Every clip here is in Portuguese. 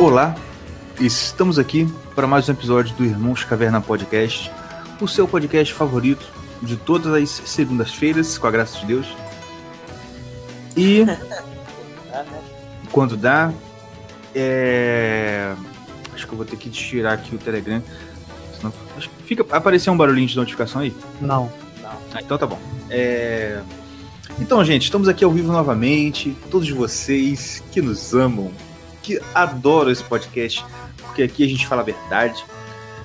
Olá, estamos aqui para mais um episódio do Irmãos Caverna Podcast, o seu podcast favorito de todas as segundas-feiras, com a graça de Deus. E quando dá, é... acho que eu vou ter que tirar aqui o Telegram. Senão fica aparecer um barulhinho de notificação aí? Não. Ah, então tá bom. É... Então, gente, estamos aqui ao vivo novamente. Todos vocês que nos amam, que adoram esse podcast, porque aqui a gente fala a verdade.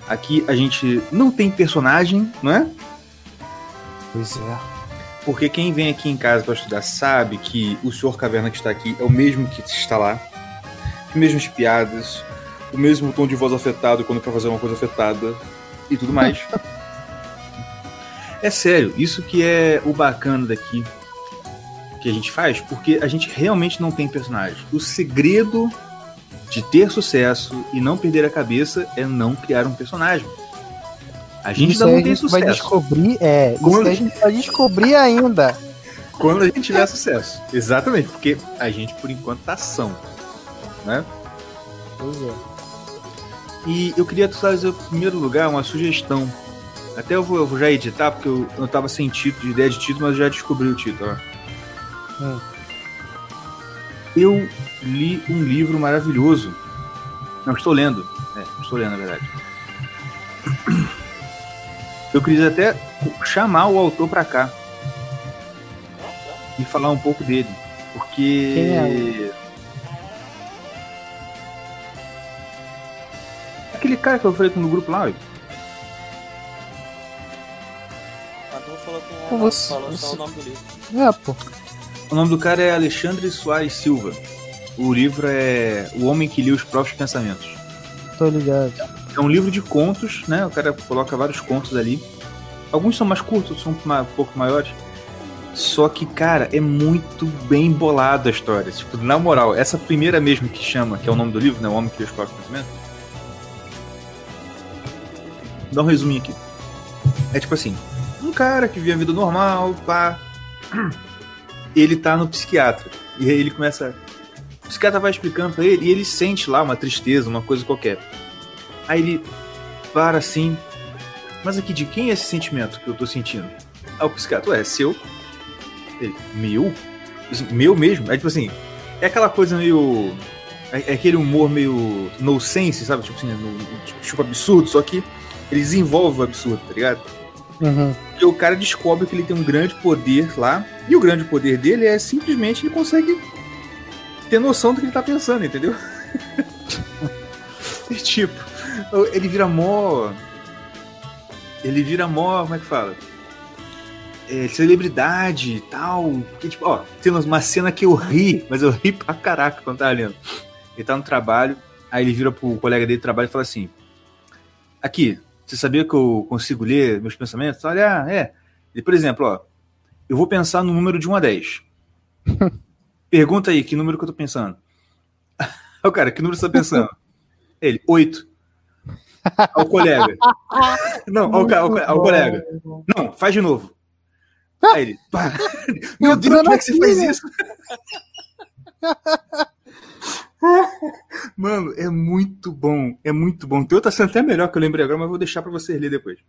Aqui a gente não tem personagem, não é? Pois é. Porque quem vem aqui em casa para estudar sabe que o senhor Caverna que está aqui é o mesmo que está lá. As mesmas piadas, o mesmo tom de voz afetado quando quer fazer uma coisa afetada e tudo mais. é sério, isso que é o bacana daqui que a gente faz, porque a gente realmente não tem personagem. O segredo de ter sucesso e não perder a cabeça é não criar um personagem. A gente isso ainda não a tem gente vai sucesso. descobrir, é, Quando- isso a gente vai descobrir ainda. Quando a gente tiver sucesso. Exatamente, porque a gente, por enquanto, tá ação. Né? Pois é. E eu queria trazer, em primeiro lugar, uma sugestão. Até eu vou, eu vou já editar, porque eu, eu tava sem título, de ideia de título, mas eu já descobri o título. Hum. Eu li um livro maravilhoso. Não, estou lendo. É, estou lendo, na verdade. Eu queria até chamar o autor pra cá e falar um pouco dele. Porque. Quem é Aquele cara que eu falei com no grupo lá. Ah, falou o você- falou você- o nome do livro. É, pô. O nome do cara é Alexandre Soares Silva. O livro é O Homem que Lia os Próprios Pensamentos. Tô ligado. É um livro de contos, né? O cara coloca vários contos ali. Alguns são mais curtos, outros são um pouco maiores. Só que, cara, é muito bem bolada a história. Tipo, na moral, essa primeira mesmo que chama, que é o nome do livro, né? O Homem que Lia os Próprios Pensamentos. Dá um resuminho aqui. É tipo assim, um cara que vive a vida normal, pá. Ele tá no psiquiatra. E aí ele começa. O psiquiatra vai explicando pra ele e ele sente lá uma tristeza, uma coisa qualquer. Aí ele para assim. Mas aqui, de quem é esse sentimento que eu tô sentindo? Aí o psiquiatra, ué, é seu? Ele, meu? Meu mesmo? É tipo assim, é aquela coisa meio. É, é aquele humor meio no sense, sabe? Tipo assim, no, tipo, tipo absurdo, só que ele desenvolve o absurdo, tá ligado? Uhum. E o cara descobre que ele tem um grande poder lá. E o grande poder dele é simplesmente ele consegue ter noção do que ele tá pensando, entendeu? E, tipo, ele vira mó. Ele vira mó. Como é que fala? É, celebridade e tal. Porque, tipo, ó, tem uma cena que eu ri, mas eu ri pra caraca quando tava lendo. Ele tá no trabalho, aí ele vira pro colega dele de trabalho e fala assim: Aqui, você sabia que eu consigo ler meus pensamentos? Olha, ah, é. E, por exemplo, ó, eu vou pensar no número de 1 a 10. Pergunta aí, que número que eu tô pensando? O cara, que número você tá pensando? Ele, 8. Ao colega. Não, ao, ao, ao colega. Não, faz de novo. Aí ele, pá. Meu Deus, como é que você faz isso? Mano, é muito bom. É muito bom. Tem outra cena até melhor que eu lembrei agora, mas vou deixar pra vocês ler depois.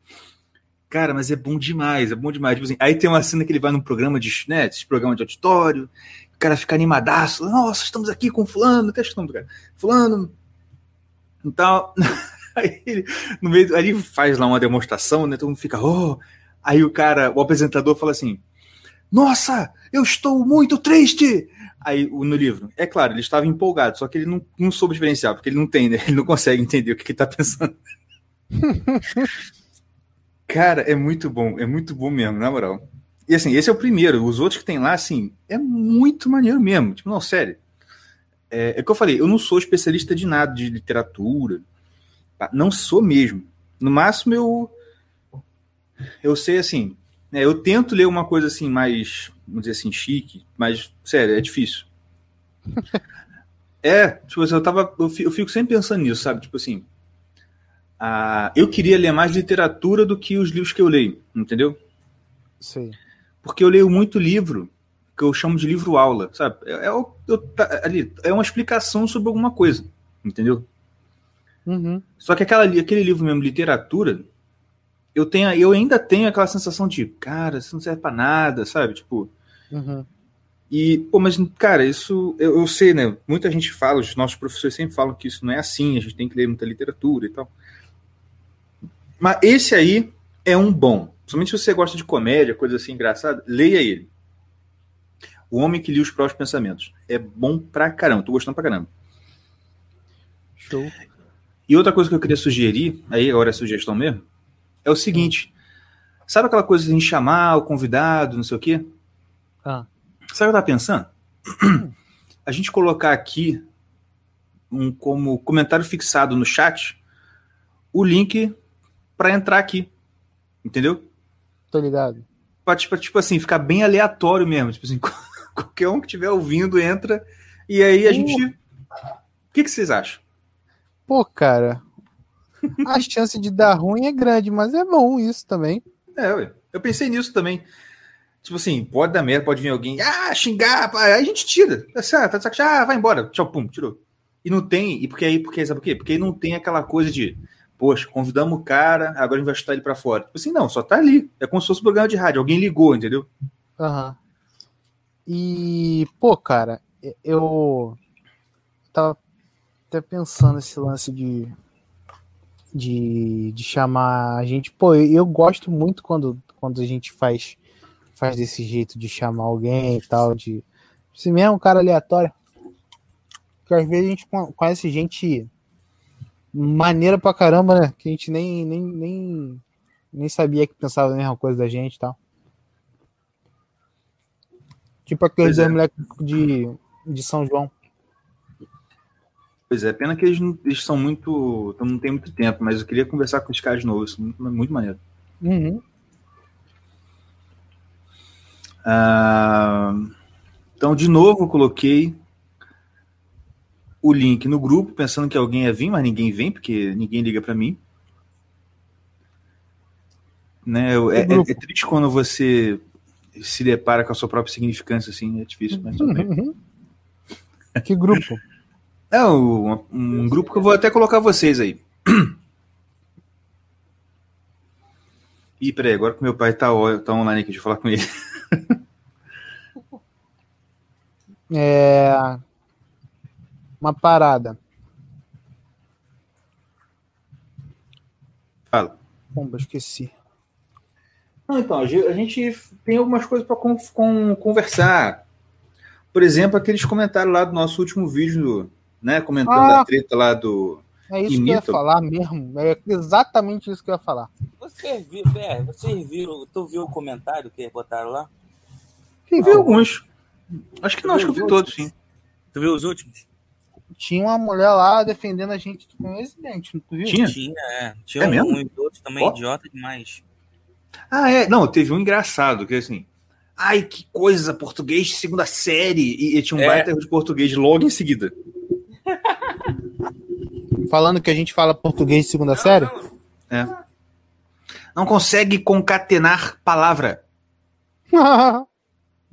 Cara, mas é bom demais, é bom demais. Tipo assim, aí tem uma cena que ele vai num programa de, né, programa de auditório, o cara fica animadaço. Nossa, estamos aqui com fulano, até do cara. Fulano. E tal. Aí ele, no meio, aí ele faz lá uma demonstração, né? Todo mundo fica, oh. Aí o cara, o apresentador fala assim: Nossa, eu estou muito triste. Aí no livro, é claro, ele estava empolgado, só que ele não, não soube diferenciar, porque ele não tem, né? Ele não consegue entender o que, que ele tá pensando. Cara, é muito bom, é muito bom mesmo, na moral. E assim, esse é o primeiro. Os outros que tem lá, assim, é muito maneiro mesmo. Tipo, não, sério. É, é que eu falei, eu não sou especialista de nada, de literatura. tá? Não sou mesmo. No máximo, eu. Eu sei, assim. né, eu tento ler uma coisa assim, mais. Vamos dizer assim, chique, mas, sério, é difícil. É, tipo assim, eu tava. Eu fi- eu fico sempre pensando nisso, sabe? Tipo assim. ah, eu queria ler mais literatura do que os livros que eu leio, entendeu? Sei. Porque eu leio muito livro que eu chamo de livro-aula, sabe? É, é o- eu tá- ali, é uma explicação sobre alguma coisa, entendeu? Uhum. Só que aquela, aquele livro mesmo, literatura, eu, tenho, eu ainda tenho aquela sensação de, cara, isso não serve pra nada, sabe? Tipo. Uhum. E, pô, mas, cara, isso eu, eu, sei, né? Muita gente fala, os nossos professores sempre falam que isso não é assim, a gente tem que ler muita literatura e tal. Mas esse aí é um bom. Principalmente se você gosta de comédia, coisa assim engraçada, leia ele. O Homem que Lia os Próprios Pensamentos. É bom pra caramba, tô gostando pra caramba. Show. E outra coisa que eu queria sugerir, aí agora é sugestão mesmo, é o seguinte. Sabe aquela coisa de chamar o convidado, não sei o quê? Ah. Sabe o que eu tava pensando? A gente colocar aqui um como comentário fixado no chat o link para entrar aqui. Entendeu? Tô ligado. Pra, tipo, tipo assim, ficar bem aleatório mesmo. Tipo assim, qualquer um que estiver ouvindo entra e aí a Uh. gente. O que, que vocês acham? Pô, cara. A chance de dar ruim é grande, mas é bom isso também. É, ué. eu pensei nisso também. Tipo assim, pode dar merda, pode vir alguém, ah, xingar, pá, aí a gente tira. Tá tá ah, vai embora. Tchau, pum, tirou. E não tem, e porque aí, porque, sabe por quê? Porque aí não tem aquela coisa de, poxa, convidamos o cara, agora a gente vai chutar ele pra fora. Tipo assim, não, só tá ali. É como se fosse um programa de rádio, alguém ligou, entendeu? Aham. E, pô, cara, eu tava até pensando esse lance de, de, de chamar a gente. Pô, eu, gosto muito quando, quando a gente faz, faz desse jeito de chamar alguém e tal, de. Se mesmo um cara aleatório. Porque às vezes a gente con- conhece gente maneira pra caramba, né? Que a gente nem, nem, nem, nem sabia que pensava a mesma coisa da gente e tal. Tipo aqueles é. moleques de, de São João. Pois é, pena que eles, não- eles são muito. então não tem muito tempo, mas eu queria conversar com os caras de novo, isso é muito, muito maneiro. Uhum. Ah, então, de novo, eu coloquei o link no grupo, pensando que alguém ia vir, mas ninguém vem, porque ninguém liga para mim. Né? É, é- é triste quando você se depara com a sua própria significância, assim, é difícil, mas tudo bem. Uhum. Que grupo? É um, um grupo que eu vou até colocar vocês aí. Ih, peraí, agora que meu pai tá, tá online aqui, deixa eu falar com ele. É. Uma parada. Fala. Pomba, esqueci. Não, então, a ge- a gente tem algumas coisas para conversar. Por exemplo, aqueles comentários lá do nosso último vídeo, né? Comentando Ah. a treta lá do. É isso que eu ia falar mesmo. É exatamente isso que eu ia falar. Vocês viram, é, vocês viram, tu viu o comentário que botaram lá? Eu vi alguns. Acho que não, acho que eu vi todos, sim. Tu viu os últimos? Tinha uma mulher lá defendendo a gente com esse dente, tu viu? Tinha? Tinha, é. Tinha É um, mesmo? um e outro também Ó. idiota demais. Ah, é. Não, teve um engraçado, que é assim. Ai, que coisa, português de segunda série. E, e tinha um É. baita de português logo em seguida. Falando que a gente fala português de segunda série? É. Não consegue concatenar palavra.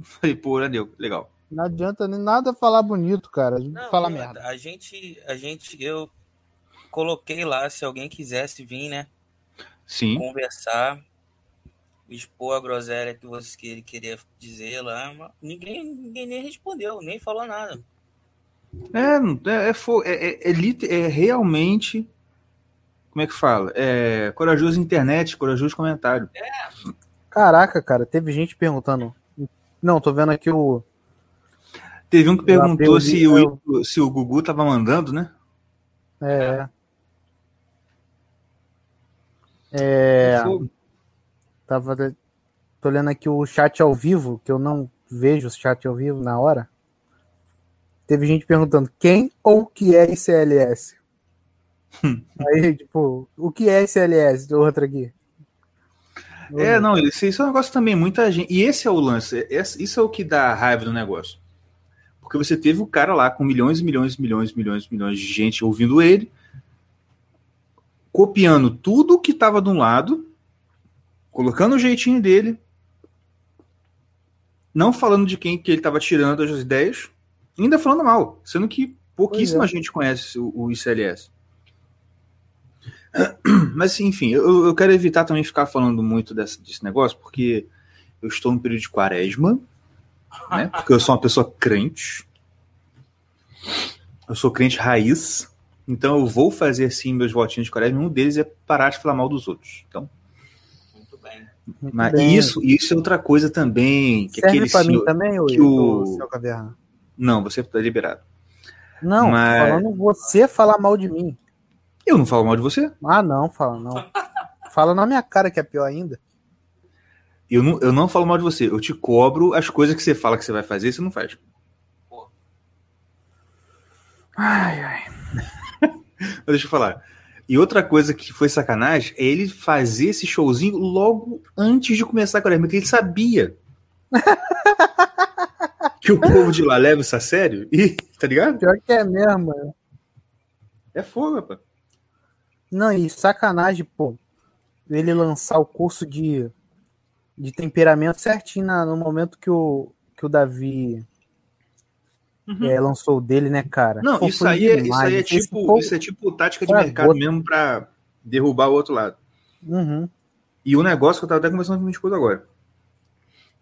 Falei, pô, deu. Legal. Não adianta nem nada falar bonito, cara. Não, Fala não, merda. A gente, a gente, eu coloquei lá, se alguém quisesse vir, né, Sim. conversar, expor a groselha que, você, que ele queria dizer lá, mas ninguém, ninguém nem respondeu, nem falou nada. É, não- é, é, é, é, é é realmente. Como é que fala? É corajoso internet, corajoso comentário. Caraca, cara, teve gente perguntando. Não, tô vendo aqui o. Teve um que perguntou se o, se o Gugu tava mandando, né? É. É. Tava. Tô lendo aqui o chat ao vivo, que eu não vejo o chat ao vivo na hora. Teve gente perguntando quem ou o que é ICLS? Aí, tipo, o que é ICLS? Outra aqui. É, não, isso, isso é um negócio também, muita gente. E esse é o lance, esse- isso é o que dá raiva do negócio. Porque você teve o cara lá com milhões e milhões e milhões e milhões e milhões de gente ouvindo ele, copiando tudo que estava de um lado, colocando o jeitinho dele, não falando de quem que ele estava tirando as ideias, ainda falando mal, sendo que Pouquíssima é. gente conhece o, o, ICLS. Mas, enfim, eu, eu, quero evitar também ficar falando muito desse, desse negócio, porque eu estou no período de quaresma, né? Porque eu sou uma pessoa crente. Eu sou crente raiz. Então eu vou fazer assim meus votinhos de quaresma. Um deles é parar de falar mal dos outros. Então. Muito bem. Mas bem. isso, isso é outra coisa também. Que Serve para mim também, que o... seu caverna? Não, você está liberado. Não, Mas... falando você falar mal de mim. Eu não falo mal de você? Ah, não, fala não. fala na minha cara que é pior ainda. Eu não, eu não falo mal de você. Eu te cobro as coisas que você fala que você vai fazer e você não faz. Ai, ai. Mas deixa eu falar. E outra coisa que foi sacanagem é ele fazer esse showzinho logo antes de começar a quaresma, porque ele sabia que o povo de lá leva isso a sério. E, tá ligado? Pior que é mesmo, mano. É fogo, rapaz. Não, e sacanagem, pô. Ele lançar o curso de, de temperamento certinho na, no momento que o, que o Davi Uhum. É, lançou o dele, né, cara? Não, isso aí, é, isso aí é tipo, isso é tipo tática de mercado mesmo para derrubar o outro lado. Uhum. E o negócio que eu tava até conversando com minha esposa agora.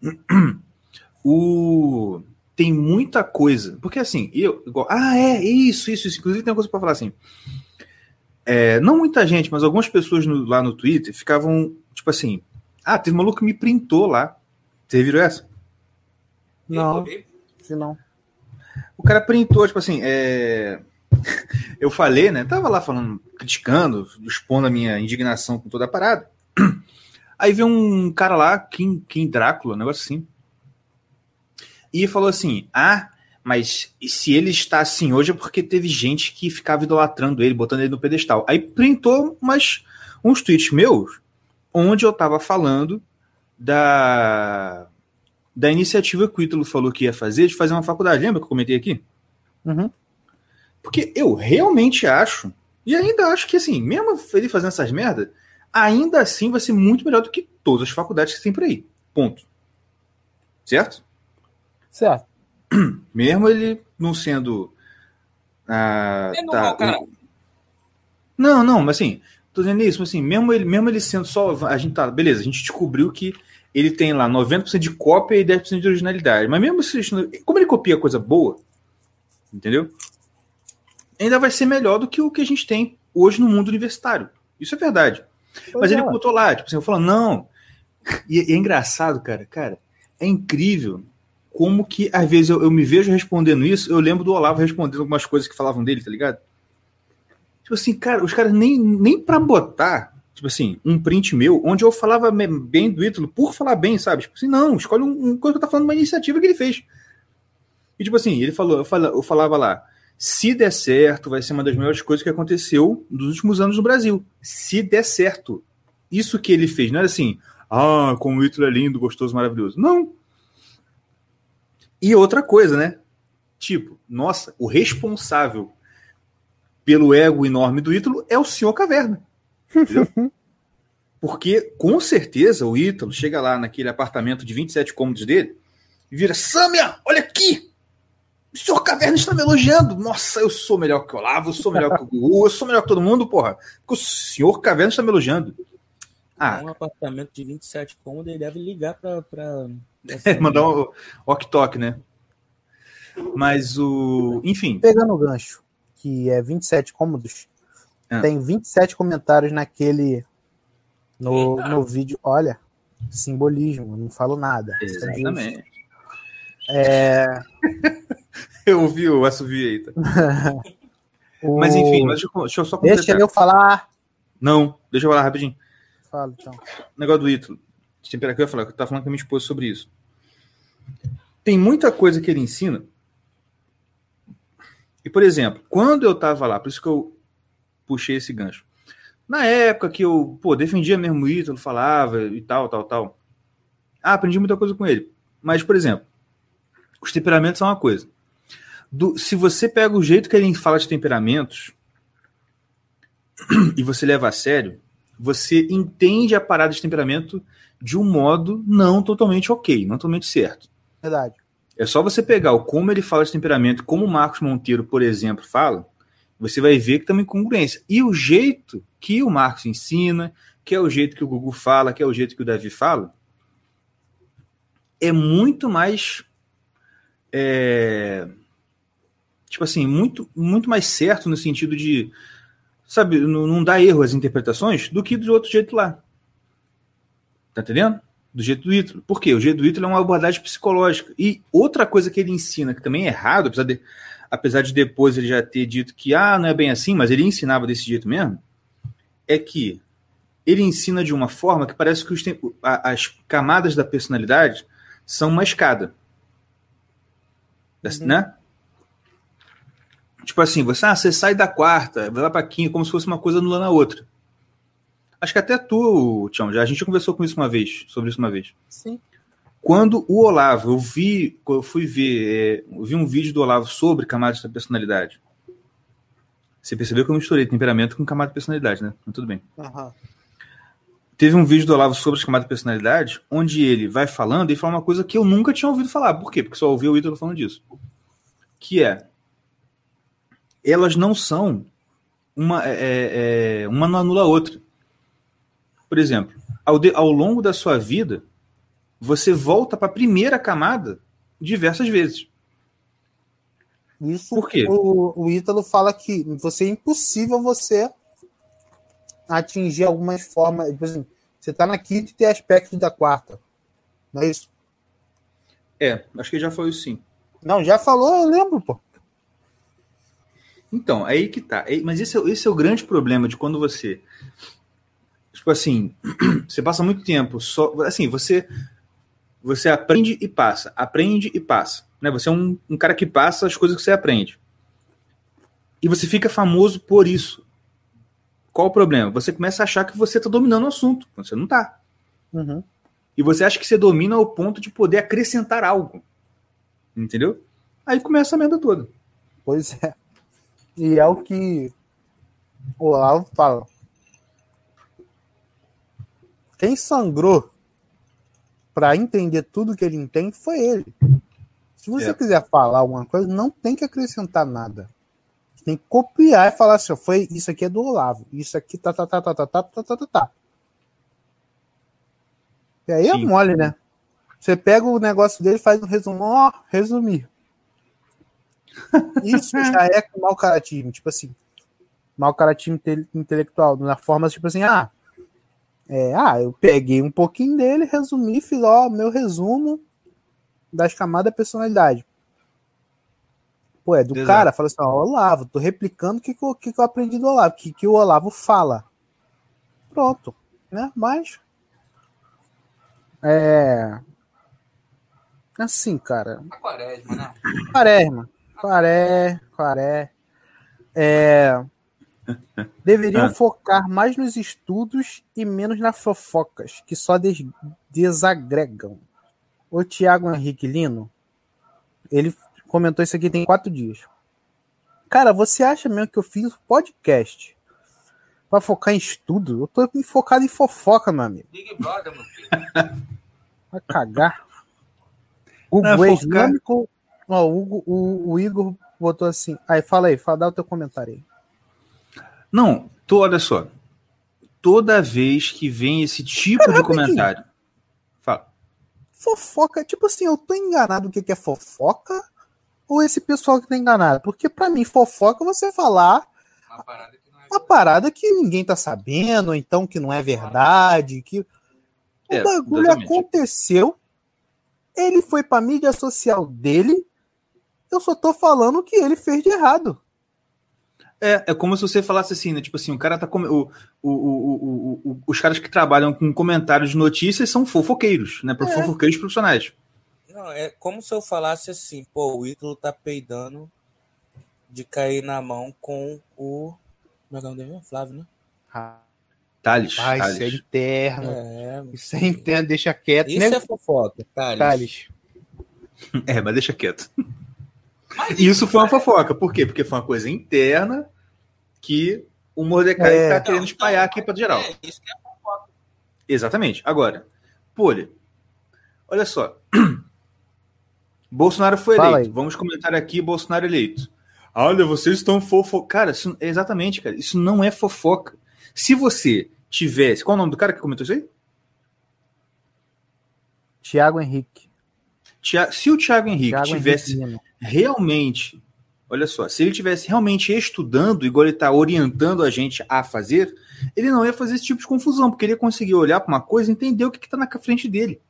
O... Tem muita coisa. Porque assim, eu. Igual, ah, é, isso, isso, isso. Inclusive tem uma coisa pra falar assim. É, não muita gente, mas algumas pessoas no, lá no Twitter ficavam, tipo assim. Ah, teve um maluco que me printou lá. Você viram essa? Não. Se não. O cara printou, tipo assim, é... eu falei, né? Tava lá falando, criticando, expondo a minha indignação com toda a parada. Aí veio um cara lá, Kim, Kim Drácula, um negócio assim. E falou assim: Ah, mas se ele está assim hoje é porque teve gente que ficava idolatrando ele, botando ele no pedestal. Aí printou umas, uns tweets meus, onde eu tava falando da da iniciativa que o Ítalo falou que ia fazer de fazer uma faculdade. Lembra que eu comentei aqui? Uhum. Porque eu realmente acho, e ainda acho que assim, mesmo ele fazendo essas merdas, ainda assim vai ser muito melhor do que todas as faculdades que tem por aí. Ponto. Certo? Certo. Mesmo ele não sendo. Ah, tá, não, não, mas assim, tô dizendo isso, mas assim, mesmo ele, mesmo ele sendo só. A gente tá, beleza, a gente descobriu que ele tem lá 90% de cópia e 10% de originalidade. Mas mesmo se, como ele copia coisa boa, entendeu? Ainda vai ser melhor do que o que a gente tem hoje no mundo universitário. Isso é verdade. Pois Mas é. ele botou lá, tipo assim, eu falo, não. E, e, é engraçado, cara, cara, é incrível como que às vezes eu, eu, me vejo respondendo isso, eu lembro do Olavo respondendo algumas coisas que falavam dele, tá ligado? Tipo assim, cara, os caras nem, nem pra botar tipo assim, um print meu, onde eu falava bem do Ítalo por falar bem, sabe? Tipo assim, não, escolhe um, um coisa que eu tô falando, uma iniciativa que ele fez. E tipo assim, ele falou, eu falava, eu falava lá, se der certo, vai ser uma das melhores coisas que aconteceu nos últimos anos no Brasil. Se der certo. Isso que ele fez, não era assim, ah, como o Ítalo é lindo, gostoso, maravilhoso. Não. E outra coisa, né? Tipo, nossa, o responsável pelo ego enorme do Ítalo é o senhor Caverna. Porque, com certeza, o Ítalo chega lá naquele apartamento de 27 cômodos dele e vira: Samia, olha aqui! O senhor Caverna está me elogiando. Nossa, eu sou melhor que o Olavo, eu sou melhor que o Gugu, eu sou melhor que todo mundo, porra. Porque o senhor Caverna está me elogiando. Ah. Um apartamento de 27 cômodos, ele deve ligar para. Pra... É, mandar um ok-tok, né? Mas o. Enfim. Pegando o gancho, que é 27 cômodos, ah. Tem 27 comentários naquele. No, no vídeo. Olha, simbolismo, não falo nada. Exatamente. É... eu ouvi o assovio aí. Tá? o... Mas enfim, mas deixa, eu, deixa eu só completar. Deixa eu falar. Não, deixa eu falar rapidinho. Fala então. negócio do Ítalo. Temperatura, eu ia falar, eu tava falando com a minha esposa sobre isso. Tem muita coisa que ele ensina. E, por exemplo, quando eu tava lá, por isso que eu puxei esse gancho. Na época que eu, pô, defendia mesmo o Ítalo, falava e tal, tal, tal. Ah, aprendi muita coisa com ele. Mas, por exemplo, os temperamentos são uma coisa. Do, se você pega o jeito que ele fala de temperamentos e você leva a sério, você entende a parada de temperamento de um modo não totalmente ok, não totalmente certo. Verdade. É só você pegar o como ele fala de temperamento, como o Marcos Monteiro, por exemplo, fala, você vai ver que tem uma incongruência. E o jeito que o Marcos ensina, que é o jeito que o Gugu fala, que é o jeito que o Davi fala, é muito mais. É, tipo assim, muito, muito mais certo no sentido de. Sabe, não, não dá erro às interpretações do que do outro jeito lá. Tá entendendo? Do jeito do Ítalo. Por quê? O jeito do Ítalo é uma abordagem psicológica. E outra coisa que ele ensina, que também é errado, apesar de, apesar de depois ele já ter dito que ah, não é bem assim, mas ele ensinava desse jeito mesmo, é que ele ensina de uma forma que parece que os, as camadas da personalidade são uma escada. Uhum. Né? Tipo assim, você, ah, você sai da quarta, vai lá pra quinta, como se fosse uma coisa anulando a outra. Acho que até tu, Tião, já a gente conversou com isso uma vez, sobre isso uma vez. Sim. Quando o Olavo, eu vi, eu fui ver, é, eu vi um vídeo do Olavo sobre camadas da personalidade. Você percebeu que eu misturei temperamento com camada de personalidade, né? Mas tudo bem. Uhum. Teve um vídeo do Olavo sobre as camadas de personalidade, onde ele vai falando e fala uma coisa que eu nunca tinha ouvido falar. Por quê? Porque só ouvi o Ítalo falando disso. Que é. Elas não são. Uma, é, é, é uma não anula a outra. Por exemplo, ao, de, ao longo da sua vida, você volta para a primeira camada diversas vezes. Isso Por quê? O, o Ítalo fala que você é impossível você atingir algumas formas. Por exemplo, você está na quinta e tem aspectos da quarta. Não é isso? É, acho que já foi isso sim. Não, já falou, eu lembro, pô. Então, é aí que tá. Mas esse é, esse é o grande problema de quando você. Tipo assim, você passa muito tempo só. Assim, você. Você aprende e passa. Aprende e passa. Né? Você é um, um cara que passa as coisas que você aprende. E você fica famoso por isso. Qual o problema? Você começa a achar que você está dominando o assunto, quando você não está. Uhum. E você acha que você domina ao ponto de poder acrescentar algo. Entendeu? Aí começa a merda toda. Pois é. E é o que o Olavo fala. Quem sangrou para entender tudo que ele entende foi ele. Se você é. quiser falar alguma coisa, não tem que acrescentar nada tem que copiar e falar assim, foi isso aqui é do Olavo, isso aqui tá tá tá tá tá tá tá tá tá. tá. E aí é Sim. é mole, né? Você pega o negócio dele, faz um resumo, ó, resumir. Isso já é mau caratismo, tipo assim, mau caratismo inte intelectual, na forma tipo assim, ah, é, ah, eu peguei um pouquinho dele, resumi, fiz ó, meu resumo das camadas da personalidade. Pô, é do Exato. cara, fala assim, ó, Olavo, tô replicando o que, que, que, eu aprendi do Olavo, que, que o Olavo fala. Pronto, né? Mas. É. Assim, cara. Quaresma, né? Quaresma. Quaré, quaré. É. Deveriam ah. focar mais nos estudos e menos nas fofocas, que só des desagregam. O Tiago Henrique Lino, ele comentou isso aqui tem quatro dias. Cara, você acha mesmo que eu fiz um podcast para focar em estudo? Eu tô focado em fofoca, meu amigo. Big Brother, meu filho. Vai cagar. Google é Islâmico. Ó, o, o, o, Igor botou assim. Aí, fala aí, fala, dá o teu comentário aí. Não, tu, olha só. Toda vez que vem esse tipo de comentário. Fala. Fofoca, tipo assim, eu tô enganado o que, que é fofoca ou esse pessoal que tá enganado? Porque para mim, fofoca é você falar uma parada, que, é uma parada que ninguém tá sabendo, ou então que não é verdade, que é, o bagulho exatamente. aconteceu, ele foi pra mídia social dele, eu só tô falando o que ele fez de errado. É, é como se você falasse assim, né? Tipo assim, o cara tá com. O, o, o, o, os caras que trabalham com comentários de notícias são fofoqueiros, né? É. Fofoqueiros profissionais. Não, é como se eu falasse assim, pô, o Ítalo tá peidando de cair na mão com o. Como é que é o nome dele? Flávio, né? Ah. Thales. Ah, Thales. isso é interno. É, isso é interno, deixa quieto. Isso né? é fofoca, Thales. Thales. É, mas deixa quieto. Mas isso foi uma fofoca. Por quê? Porque foi uma coisa interna que o Mordecai é. tá querendo espalhar aqui para geral. É, isso que é fofoca. Exatamente. Agora, Poli, olha só. Bolsonaro foi Fala eleito. aí. Vamos comentar aqui Bolsonaro eleito. Olha, vocês estão fofo. Cara, isso, exatamente, cara. Isso não é fofoca. Se você tivesse. Qual é o nome do cara que comentou isso aí? Tiago Henrique. Tia- Se o Thiago Henrique Thiago tivesse Henrique realmente. Olha só, se ele tivesse realmente estudando, igual ele está orientando a gente a fazer, ele não ia fazer esse tipo de confusão, porque ele ia conseguir olhar para uma coisa e entender o que está na frente dele.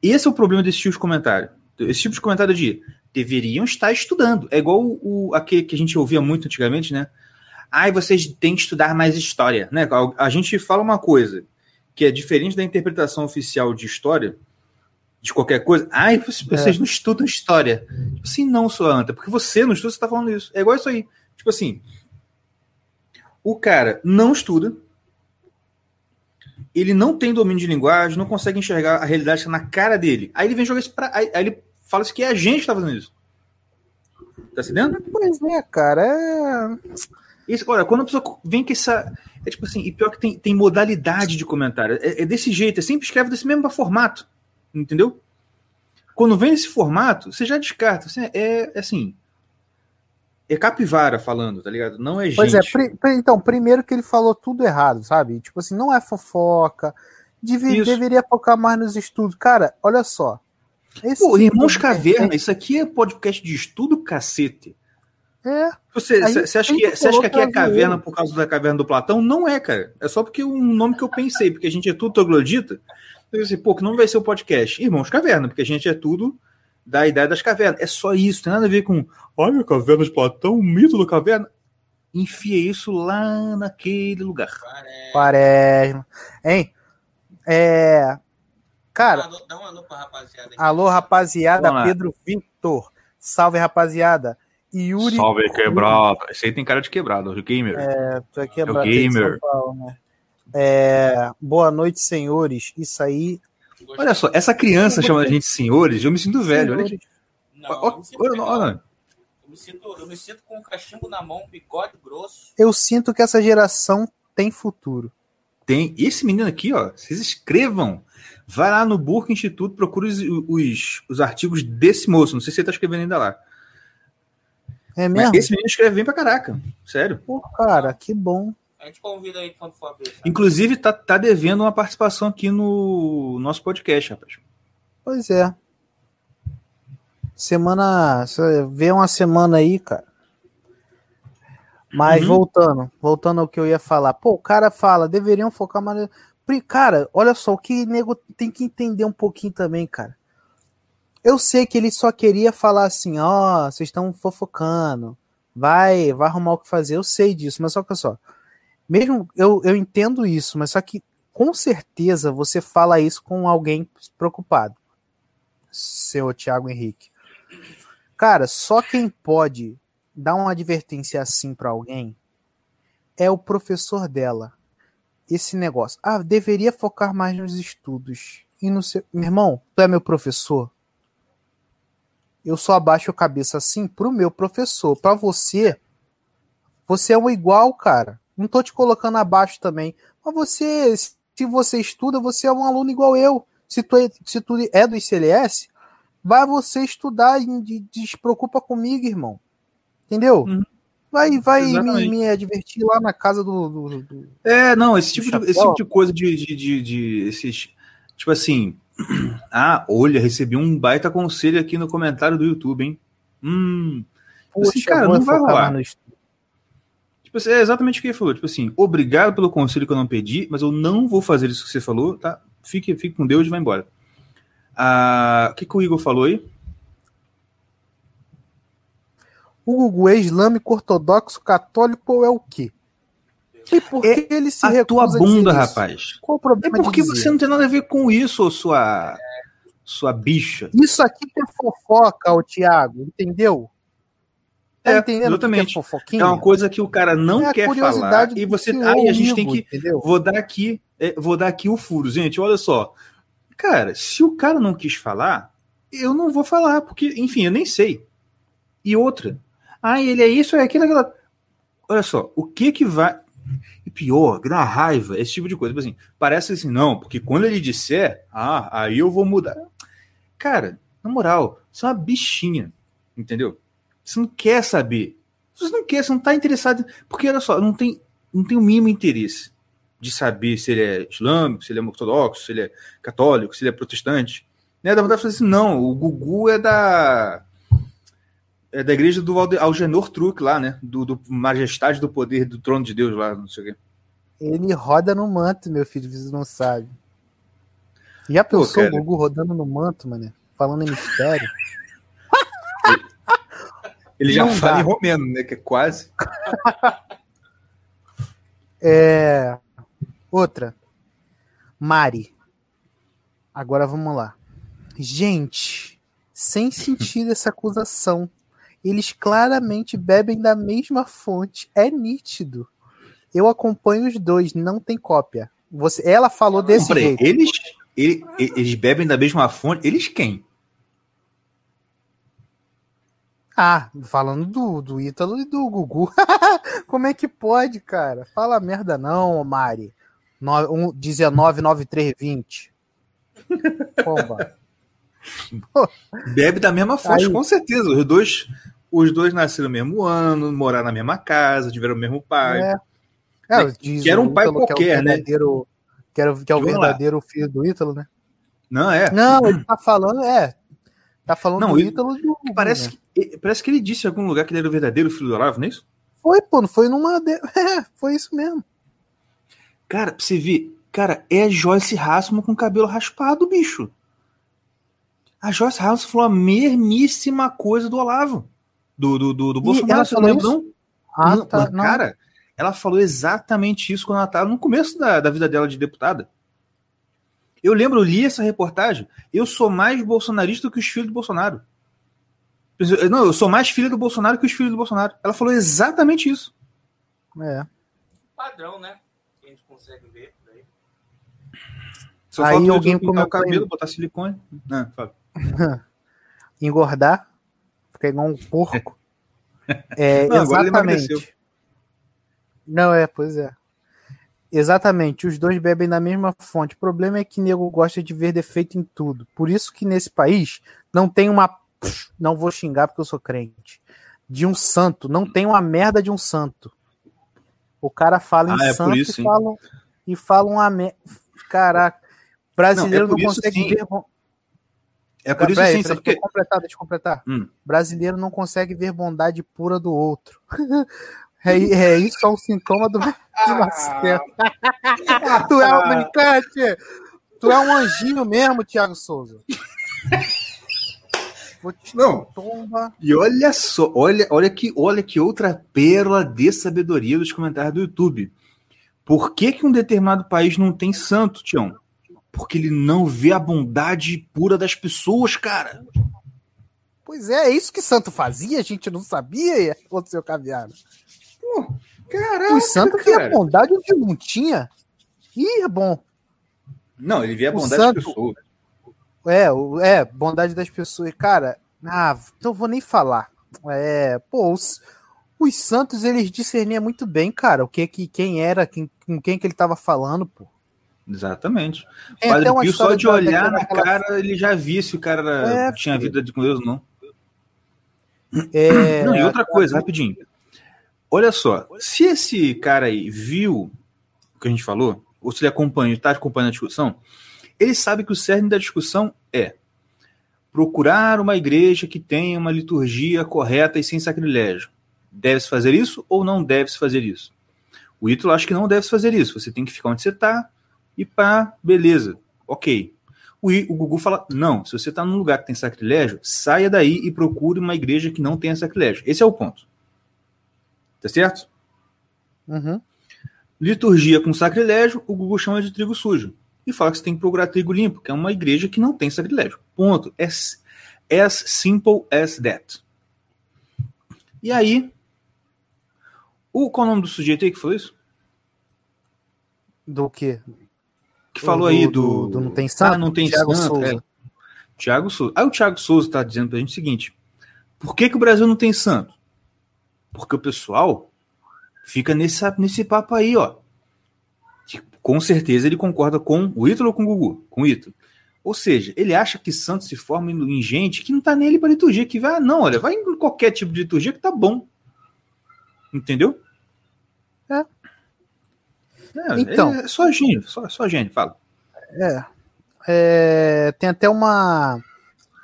Esse é o problema desse tipo de comentário. Esse tipo de comentário de deveriam estar estudando. É igual o, aquele que a gente ouvia muito antigamente, né? Ai, vocês têm que estudar mais história. Né? A, a gente fala uma coisa que é diferente da interpretação oficial de história, de qualquer coisa. Ai, vocês, vocês não estudam história. Tipo assim, não, sua anta, porque você não estuda, você tá falando isso. É igual isso aí. Tipo assim, o cara não estuda, ele não tem domínio de linguagem, não consegue enxergar a realidade que tá na cara dele. Aí ele vem jogar isso pra. Aí, aí ele fala isso que é a gente que tá fazendo isso. Tá entendendo? Pois é, cara. É... Isso, olha, quando a pessoa vem com essa. É tipo assim, e pior que tem, tem modalidade de comentário. É, é desse jeito, é sempre escreve desse mesmo formato. Entendeu? Quando vem nesse formato, você já descarta. É, é assim. É capivara falando, tá ligado? Não é gente. Pois é, pri- então, primeiro que ele falou tudo errado, sabe? Tipo assim, não é fofoca. deve- deveria focar mais nos estudos. Cara, olha só. Esse Pô, tipo Irmãos Caverna, isso aqui é podcast de estudo, cacete. É, Você, Aí você, acha, que, você acha que aqui é caverna por causa da caverna do Platão? Não é, cara. É só porque um nome que eu pensei, porque a gente é tudo troglodita. Eu pô, que não vai ser o podcast? Irmãos Caverna, porque a gente é tudo da idade das cavernas. É só isso, tem nada a ver com, olha, caverna de Platão, o mito da caverna. Enfia isso lá naquele lugar. Parece. Quaresma. Hein? É. Cara, Dá um alô- Dá um alô pra rapaziada. aqui. alô, rapaziada. Pedro Victor. Salve, rapaziada. Yuri. Salve, quebrado. Esse aí tem cara de quebrado, o gamer. É, tu é É o gamer. Paulo, né? É, boa noite, senhores. Isso aí. Olha só, essa criança chamando a gente senhores, eu me sinto velho. Olha, Não, Ó, eu me sinto olha, olha. Eu me sinto, eu me sinto com um cachimbo na mão, um bigode grosso. Eu sinto que essa geração tem futuro. Tem esse menino aqui, ó. Vocês escrevam. Vai lá no Burke Instituto, procura os, os, os artigos desse moço. Não sei se ele tá escrevendo ainda lá. É Mas mesmo? esse menino escreve bem pra caraca. Sério. Pô, cara, que bom. A gente convida aí quando for ver. sabe? Inclusive, tá, tá devendo uma participação aqui no nosso podcast, rapaz. Pois é. Semana. Você vê uma semana aí, cara. Mas Uhum. voltando, voltando ao que eu ia falar. Pô, o cara fala, deveriam focar mais. Cara, olha só, o que nego tem que entender um pouquinho também, cara. Eu sei que ele só queria falar assim, ó, vocês estão fofocando. Vai, vai arrumar o que fazer. Eu sei disso, mas só que olha só. Mesmo eu, eu entendo isso, mas só que com certeza você fala isso com alguém preocupado. Seu Thiago Henrique. Cara, só quem pode dar uma advertência assim pra alguém é o professor dela. Esse negócio. Ah, deveria focar mais nos estudos. E no seu. Meu irmão, tu é meu professor? Eu só abaixo a cabeça assim pro meu professor. Pra você, você é um igual, cara. Não tô te colocando abaixo também. Mas você, se você estuda, você é um aluno igual eu. Se tu é, se tu é do ICLS, vai você estudar e de- despreocupa comigo, irmão. Entendeu? Uhum. Vai, vai me, me advertir lá na casa do. do- do- É, não, esse tipo, de, esse tipo de coisa de, de, de, de- esses. Tipo assim. Ah, olha, recebi um baita conselho aqui no comentário do YouTube, hein? Hum. Assim, cara, vou não vai rolar. no estudo. Tipo assim, é exatamente o que ele falou. Tipo assim, obrigado pelo conselho que eu não pedi, mas eu não vou fazer isso que você falou, tá? Fique, fique com Deus e vai embora. Ah, o que, que o Igor falou aí? O Gugu é islâmico, ortodoxo, católico ou é o quê? E por que ele se A tua a bunda, isso? rapaz. Qual o É problema porque de dizer? você não tem nada a ver com isso, sua, sua bicha. Isso aqui que é fofoca, o Thiago, entendeu? Tá É, entendendo o que exatamente. é? É uma coisa que o cara não É quer falar. curiosidade E você. Aí a gente tem que. Entendeu? Vou dar aqui. é, vou dar aqui o furo. Gente, olha só. Cara, se o cara não quis falar, eu não vou falar, porque, enfim, eu nem sei. E outra. Ah, ele é isso, é aquilo, aquela. Olha só, o que que vai. E pior, dá raiva, esse tipo de coisa. Tipo assim, parece assim, não, porque quando ele disser, ah, aí eu vou mudar. Cara, na moral, Você é uma bichinha, entendeu? Você não quer saber. Você não quer, você não tá interessado. Porque, olha só, não tem, não tem o mínimo interesse de saber se ele é islâmico, se ele é ortodoxo, se ele é católico, se ele é protestante. Né? Dá vontade de falar assim, não, o Gugu é da é da igreja do Algenor Truque lá, né? Do, do Majestade do Poder do Trono de Deus lá, não sei o quê. Ele roda no manto, meu filho, você não sabe. Já pensou Pô, o Gugu rodando no manto, mano? Falando em mistério? Ele já não fala dá. em romeno, né? Que é quase. é... Outra. Mari. Agora vamos lá. Gente, sem sentido essa acusação. Eles claramente bebem da mesma fonte. É nítido. Eu acompanho os dois, não tem cópia. Você, ela falou desse jeito. Eles, eles, eles bebem da mesma fonte? Eles quem? Ah, falando do, do Ítalo e do Gugu. Como é que pode, cara? Fala merda não, Mari. No, um, 199320. Pomba. Bebe da mesma fonte, Aí. com certeza. Os dois, os dois nasceram no mesmo ano, moraram na mesma casa, tiveram o mesmo pai. É. É, né, que era um pai qualquer, que é o né? Que, era, que é o verdadeiro filho do Ítalo, né? Não, é. Não, ele tá falando, é. Tá falando não, do Ítalo do. Parece, né? que, parece que ele disse em algum lugar que ele era o verdadeiro filho do Olavo, não é isso? Foi, pô, não foi numa. De... É, foi isso mesmo. Cara, pra você ver, cara, é Joyce Rassman com cabelo raspado, bicho. A Joyce Rassman falou a mesmíssima coisa do Olavo. Do, do, do, do Bolsonaro, você não lembra, não? Ah, não, tá, não. Cara, ela falou exatamente isso quando ela estava no começo da, da vida dela de deputada. Eu lembro, eu li essa reportagem. Eu sou mais bolsonarista do que os filhos do Bolsonaro. Não, eu sou mais filho do Bolsonaro que os filhos do Bolsonaro. Ela falou exatamente isso. É. Padrão, né? Que a gente consegue ver por aí. Só aí alguém pintar o cabelo, botar silicone. Não, fala. Engordar, ficar igual um porco. É, Não, exatamente. Não, é, pois é. Exatamente, os dois bebem da mesma fonte. O problema é que nego gosta de ver defeito em tudo. Por isso que nesse país não tem uma. Não vou xingar porque eu sou crente. De um santo. Não tem uma merda de um santo. O cara fala em ah, é santo isso, e, fala, e fala uma merda. Caraca. Brasileiro não, é não consegue sim. ver. É por isso sim, deixa eu completar, deixa eu completar. Hum. Brasileiro não consegue ver bondade pura do outro. É, é isso é um sintoma do nascimento. tu é um brincante! Tu é um anjinho mesmo, Thiago Souza. Não. Tomba. E olha só, olha, olha que, olha que outra pérola de sabedoria dos comentários do YouTube. Por que, que um determinado país não tem santo, Tião? Porque ele não vê a bondade pura das pessoas, cara. Pois é, é isso que santo fazia, a gente não sabia e aconteceu caviar. Pô, caraca, o santo via bondade onde não tinha. Ih, é bom. Não, ele via a bondade santo, das pessoas. É, é, bondade das pessoas. Cara, ah, então vou nem falar. É, pô, os, os santos eles discerniam muito bem, cara, o que que quem era, quem, com quem que ele tava falando, pô. Exatamente. O Padre Pio, só de olhar na cara, ele já via se o cara é, tinha vida de com Deus ou não. É, não. E outra coisa, rapidinho. Olha só, se esse cara aí viu o que a gente falou, ou se ele acompanha, está acompanhando a discussão, ele sabe que o cerne da discussão é procurar uma igreja que tenha uma liturgia correta e sem sacrilégio. Deve-se fazer isso ou não deve-se fazer isso? O Ítalo acha que não deve fazer isso. Você tem que ficar onde você está e pá, beleza, ok. O, o Gugu fala: não, se você está num lugar que tem sacrilégio, saia daí e procure uma igreja que não tenha sacrilégio. Esse é o ponto. Tá certo? Uhum. Liturgia com sacrilégio, o Google chama de trigo sujo. E fala que você tem que procurar trigo limpo, que é uma igreja que não tem sacrilégio. Ponto. As, as simple as that. E aí, o, qual é o nome do sujeito aí que falou isso? Do quê? Que falou do, aí do, do, do, Não Tem Santo? Ah, não tem Thiago santo. Souza. É. Thiago Souza. Aí o Thiago Souza está dizendo pra gente o seguinte: por que, que o Brasil não tem santo? Porque o pessoal fica nesse, nesse papo aí, ó. Com certeza ele concorda com o Ítalo ou com o Gugu? Com o Ítalo. Ou seja, ele acha que santo se forma em gente que não tá nele para liturgia, que vai, ah, não, olha, vai em qualquer tipo de liturgia que tá bom. Entendeu? É. é então, é só gênio, só, só gênio, fala. É, é, tem até uma.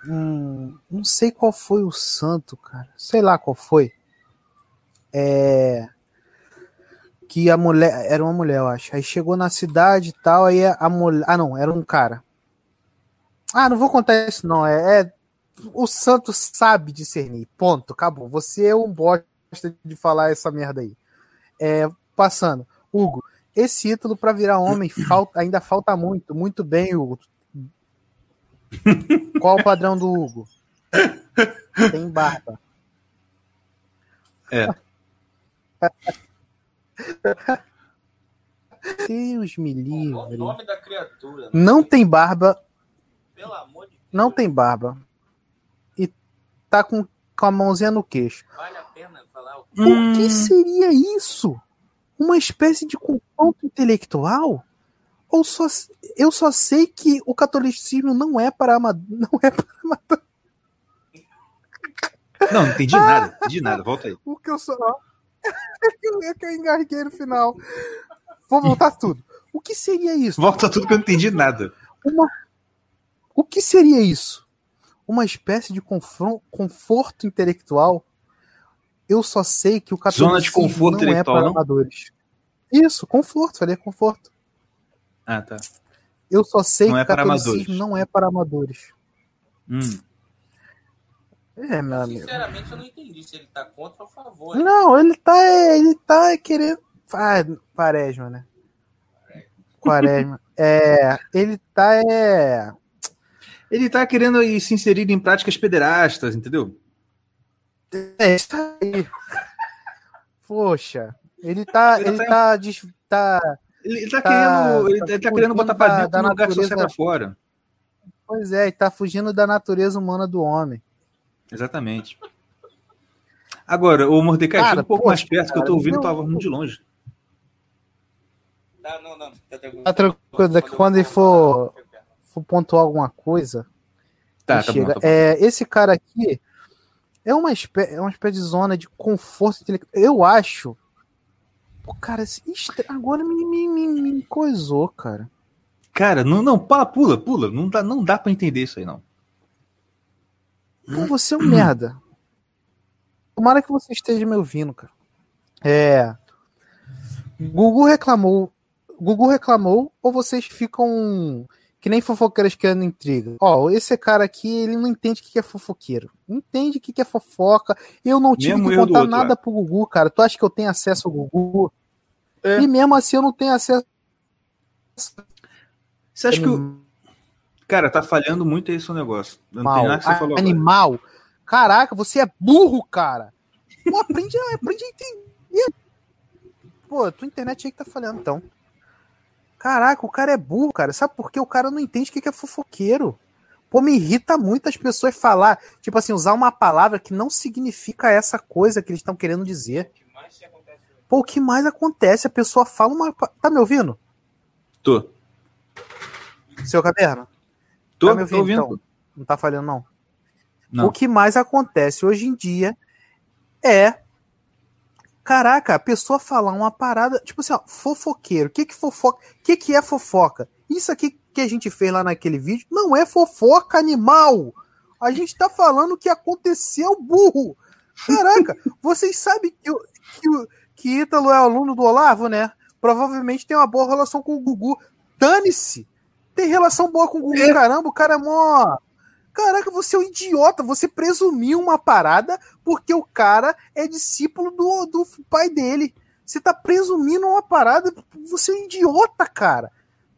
Um, não sei qual foi o santo, cara. Sei lá qual foi. É, que a mulher. Era uma mulher, eu acho. Aí chegou na cidade e tal. Aí a mulher. Ah, não, era um cara. Ah, não vou contar isso, não. É, é, o santo sabe discernir. Ponto, acabou. Você é um bosta de falar essa merda aí. É, passando. Hugo, esse título para virar homem falta, ainda falta muito. Muito bem, Hugo. Qual o padrão do Hugo? Tem barba. É. Deus me livre. O nome da criatura. Não, tem barba. Pelo amor de Deus. Não tem barba. E tá com, com a mãozinha no queixo. Vale a pena falar o, hum. o que seria isso? Uma espécie de confronto intelectual? Ou só, eu só sei que o catolicismo não é para amador. Não é para amador. Não, não entendi nada. Não entendi nada. Volta aí. O que eu sou. É que eu engasguei no final. Vou voltar tudo. O que seria isso? Volta tudo que eu não entendi nada. Uma... O que seria isso? Uma espécie de conforto intelectual? Eu só sei que o catolicismo Zona de conforto não é para amadores. Isso, conforto, falei conforto. Ah, tá. Eu só sei não que é catolicismo não é para amadores. Hum. É, meu amigo. Sinceramente, eu não entendi se ele tá contra ou a favor. Não, ele tá, ele tá querendo. Ah, Quaresma, né? Quaresma. é, ele tá. É... Ele tá querendo se inserir em práticas pederastas, entendeu? É, isso aí. Poxa, ele tá. Ele, ele tá, tá, tá ele, tá, tá, querendo, ele, ele tá querendo botar pra dentro da, da lugar natureza, que pra fora. Pois é, ele tá fugindo da natureza humana do homem. Exatamente. Agora, o Mordecai, cara, um pouco poxa, mais perto, cara, que eu tô ouvindo tua voz muito de longe. Não, não, não. Tá tranquilo, daqui quando ele for, for pontuar alguma coisa. Tá, tá chega. Bom, tá bom. É, esse cara aqui é uma espécie, é uma espécie de zona de conforto intelectual. Eu acho Pô, cara, agora me, me, me, me coisou, cara. Cara, não, não, pula, pula, pula. Não dá, não dá pra entender isso aí, não. Pô, você é um merda. Tomara que você esteja me ouvindo, cara. É. Gugu reclamou. Gugu reclamou ou vocês ficam que nem fofoqueiros querendo intriga. Ó, esse cara aqui, ele não entende o que é fofoqueiro. Entende o que é fofoca. Eu não tive mesmo que contar outro, nada é. pro Gugu, cara. Tu acha que eu tenho acesso ao Gugu? É. E mesmo assim eu não tenho acesso. Você acha que o. Cara, tá falhando muito esse negócio. Não Mal. tem nada que você falou. Animal. Agora. Caraca, você é burro, cara. Pô, aprende, aprende a entender. Pô, tua internet aí que tá falhando, então. Caraca, o cara é burro, cara. Sabe por quê? O cara não entende o que é fofoqueiro. Pô, me irrita muito as pessoas falar, tipo assim, usar uma palavra que não significa essa coisa que eles estão querendo dizer. Pô, o que mais acontece? A pessoa fala uma. Tá me ouvindo? Tô. Seu caderno? Tô, tá me ouvindo, ouvindo. Então? Não tá falhando, não. não. O que mais acontece hoje em dia é Caraca, a pessoa falar uma parada, tipo assim, ó, fofoqueiro. O que que fofoca? O que que é fofoca? Isso aqui que a gente fez lá naquele vídeo não é fofoca animal. A gente tá falando que aconteceu, burro. Caraca, vocês sabem que, que, que Ítalo é aluno do Olavo, né? Provavelmente tem uma boa relação com o Gugu. Dane-se! Tem relação boa com o Gugu, é. caramba, o cara é mó Caraca, você é um idiota, você presumiu uma parada porque o cara é discípulo do, do pai dele. Você tá presumindo uma parada, você é um idiota, cara.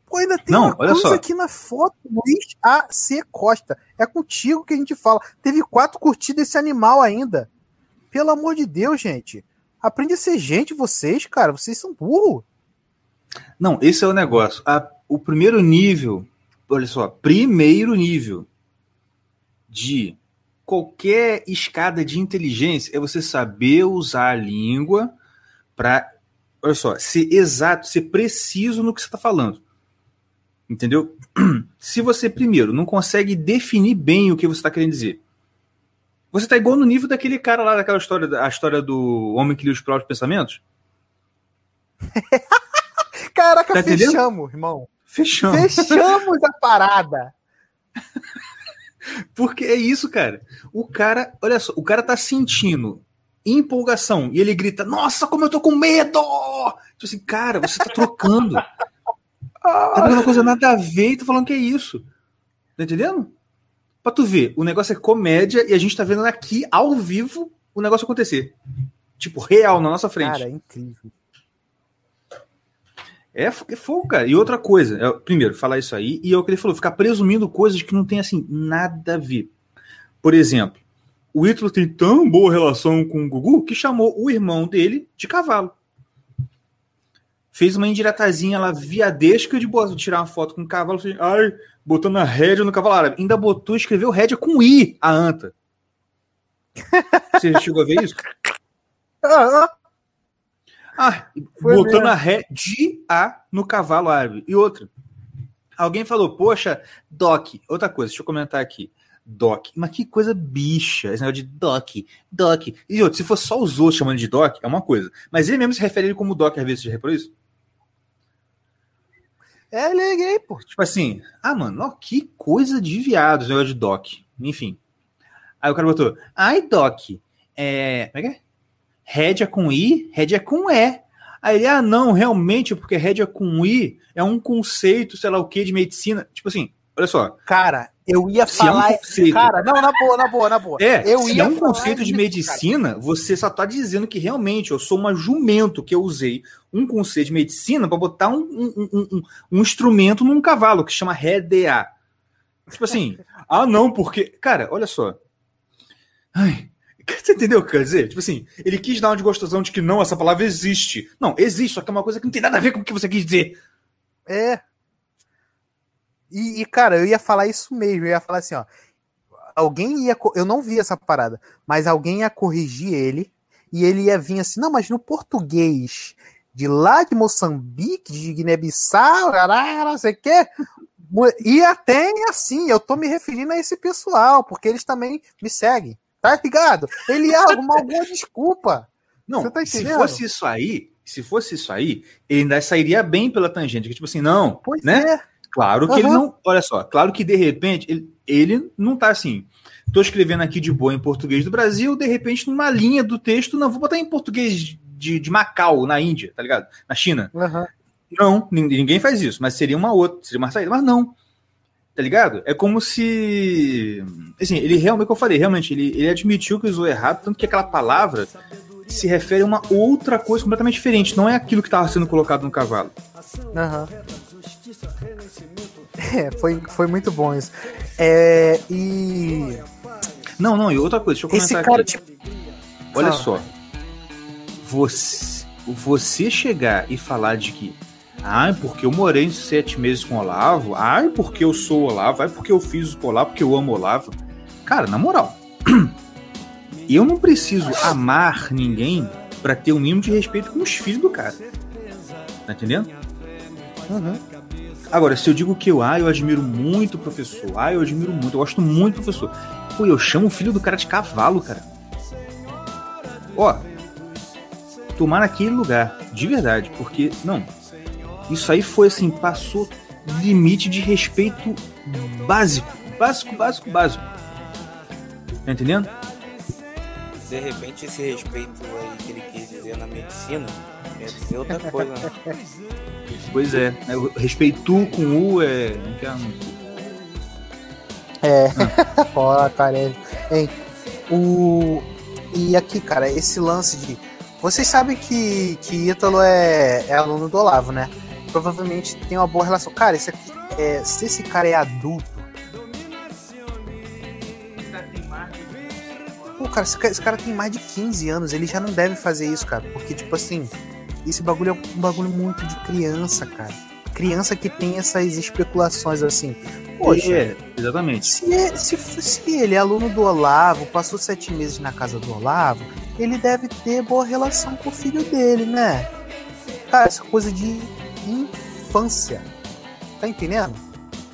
Pô, ainda tem Não, uma coisa só. aqui na foto, Luiz A.C. Costa. É contigo que a gente fala. Teve quatro curtidas esse animal ainda. Pelo amor de Deus, gente. Aprende a ser gente, vocês, cara. Vocês são burros. Não, esse é o negócio. A, o primeiro nível, olha só, primeiro nível de qualquer escada de inteligência é você saber usar a língua para, olha só, ser exato, ser preciso no que você está falando. Entendeu? Se você, primeiro, não consegue definir bem o que você está querendo dizer, você tá igual no nível daquele cara lá, daquela história, a história do homem que lia os próprios pensamentos. Caraca, tá fechamos, irmão. Fechamos. Fechamos a parada. Porque é isso, cara. O cara, olha só, o cara tá sentindo empolgação e ele grita: Nossa, como eu tô com medo! Tipo assim, cara, você tá trocando. tá fazendo coisa nada a ver e tá falando que é isso. Tá entendendo? Pra tu ver, o negócio é comédia e a gente tá vendo aqui, ao vivo, o negócio acontecer. Tipo, real, na nossa frente. Cara, é incrível. É, é fogo, cara. E outra coisa, é, primeiro, falar isso aí, e é o que ele falou, ficar presumindo coisas que não tem, assim, nada a ver. Por exemplo, o Ítalo tem tão boa relação com o Gugu que chamou o irmão dele de cavalo. Fez uma indiretazinha lá, viadesca de boa, tirar uma foto com o cavalo, ai, botando a rédea no cavalo árabe. Ainda botou, escreveu rédea com I, a anta. Você chegou a ver isso? Ah, Foi botando mesmo. a ré de A no cavalo árabe. E outra. Alguém falou, poxa, Doc. Outra coisa, deixa eu comentar aqui. Doc. Mas que coisa bicha, esse negócio de Doc, Doc. E outro, se for só os outros chamando de Doc, é uma coisa. Mas ele mesmo se refere a ele como Doc, às vezes, já reparou isso? É, liguei, pô. Tipo assim, ah, mano, ó, que coisa de viado, esse negócio de Doc. Enfim. Aí o cara botou, ai, Doc, é. Como é que é? Rédea com I, rédea com E. Aí ele, ah, não, realmente, porque rédea com I é um conceito, sei lá o que, de medicina. Tipo assim, olha só. Cara, eu ia falar. É um conceito, cara, não, na boa, na boa, na boa. É, eu se ia é um conceito de medicina, cara. você só tá dizendo que realmente eu sou uma jumento que eu usei um conceito de medicina para botar um, um, um, um, instrumento num cavalo que chama RDA. Tipo assim, ah, não, porque. Cara, olha só. Ai, Você entendeu o que quer dizer? Tipo assim, ele quis dar uma desgostosão de que não, essa palavra existe. Não, existe, só que é uma coisa que não tem nada a ver com o que você quis dizer. É. E, e, cara, eu ia falar isso mesmo. Eu ia falar assim, ó. Alguém ia. Eu não vi essa parada, mas alguém ia corrigir ele. E ele ia vir assim, não, mas no português de lá de Moçambique, de Guiné-Bissau, não sei o quê. E até assim, eu tô me referindo a esse pessoal, porque eles também me seguem. Tá ligado? Ele ia arrumar alguma desculpa. Não, tá se fosse isso aí, se fosse isso aí, ele ainda sairia bem pela tangente. Tipo assim, não, pois né? É. Claro que uhum. ele não. Olha só, claro que de repente ele, ele não tá assim. Tô escrevendo aqui de boa em português do Brasil, de repente, numa linha do texto, não, vou botar em português de, de Macau, na Índia, tá ligado? Na China. Uhum. Não, ninguém faz isso, mas seria uma outra, seria uma saída, mas não. Tá ligado? É como se. Assim, ele realmente, como eu falei, realmente, ele, ele admitiu que usou errado, tanto que aquela palavra se refere a uma outra coisa completamente diferente, não é aquilo que estava sendo colocado no cavalo. Aham. É, foi, foi muito bom isso. É, e. Não, não, e outra coisa, deixa eu comentar Esse cara, aqui. Tipo... Olha ah. só. Você, você chegar e falar de que Ai, porque eu morei sete meses com o Olavo. Ai, porque eu sou o Olavo. Ai, porque eu fiz o Olavo, porque eu amo o Olavo. Cara, na moral, eu não preciso amar ninguém para ter o um mínimo de respeito com os filhos do cara. Tá entendendo? Uhum. Agora, se eu digo que eu, ah, eu admiro muito o professor, ah, eu admiro muito, eu gosto muito do professor. Pô, eu chamo o filho do cara de cavalo, cara. Ó, tomar naquele lugar, de verdade, porque, não, isso aí foi assim, passou limite de respeito básico. Básico, básico, básico. Tá entendendo? De repente esse respeito aí que ele quis dizer na medicina quer dizer outra coisa, né? Pois é, né? respeitu com U é. É. Ah. Ó, cara, hein? O. E aqui, cara, esse lance de. Vocês sabem que, que Ítalo é, é aluno do Olavo, né? Provavelmente tem uma boa relação. Cara, esse aqui, é, se esse cara é adulto. Pô, cara esse, cara, esse cara tem mais de 15 anos, ele já não deve fazer isso, cara. Porque, tipo assim, esse bagulho é um bagulho muito de criança, cara. Criança que tem essas especulações assim. Poxa, é, exatamente. Se, é, se, se ele é aluno do Olavo, passou sete meses na casa do Olavo, ele deve ter boa relação com o filho dele, né? Cara, essa coisa de infância. Tá entendendo?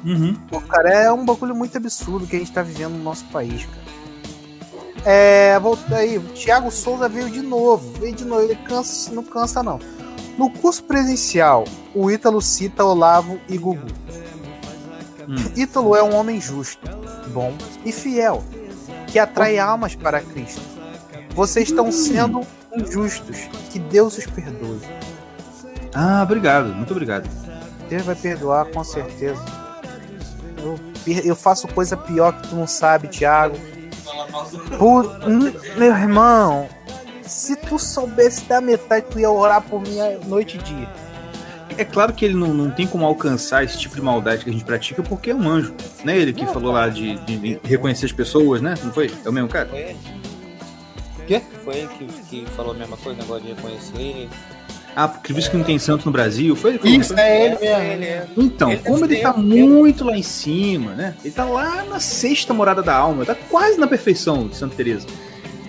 Uhum. Pô, cara, é um bagulho muito absurdo que a gente tá vivendo no nosso país, cara. É, volta aí, o Thiago Souza veio de novo, veio de novo, ele cansa, não cansa não. No curso presencial, o Ítalo cita Olavo e Gugu. Hum. Ítalo é um homem justo, bom e fiel, que atrai almas para Cristo. Vocês estão sendo injustos, que Deus os perdoe. Ah, obrigado, muito obrigado. Deus vai perdoar com certeza. Eu, eu faço coisa pior que tu não sabe, Thiago. Hum, meu irmão, se tu soubesse da metade, tu ia orar por mim noite e dia. É claro que ele não, não tem como alcançar esse tipo de maldade que a gente pratica porque é um anjo. Não é ele que falou lá de, de reconhecer as pessoas, né? Não foi? É o mesmo cara? Foi ele? Quê? Foi ele que, que falou a mesma coisa, negócio de reconhecer. Ah, porque visto que não tem santo no Brasil, foi ele Isso, foi? é ele mesmo. ele, é. Então, Ele como ele tá muito lá em cima, né? Ele tá lá na sexta morada da alma, tá quase na perfeição de Santa Teresa.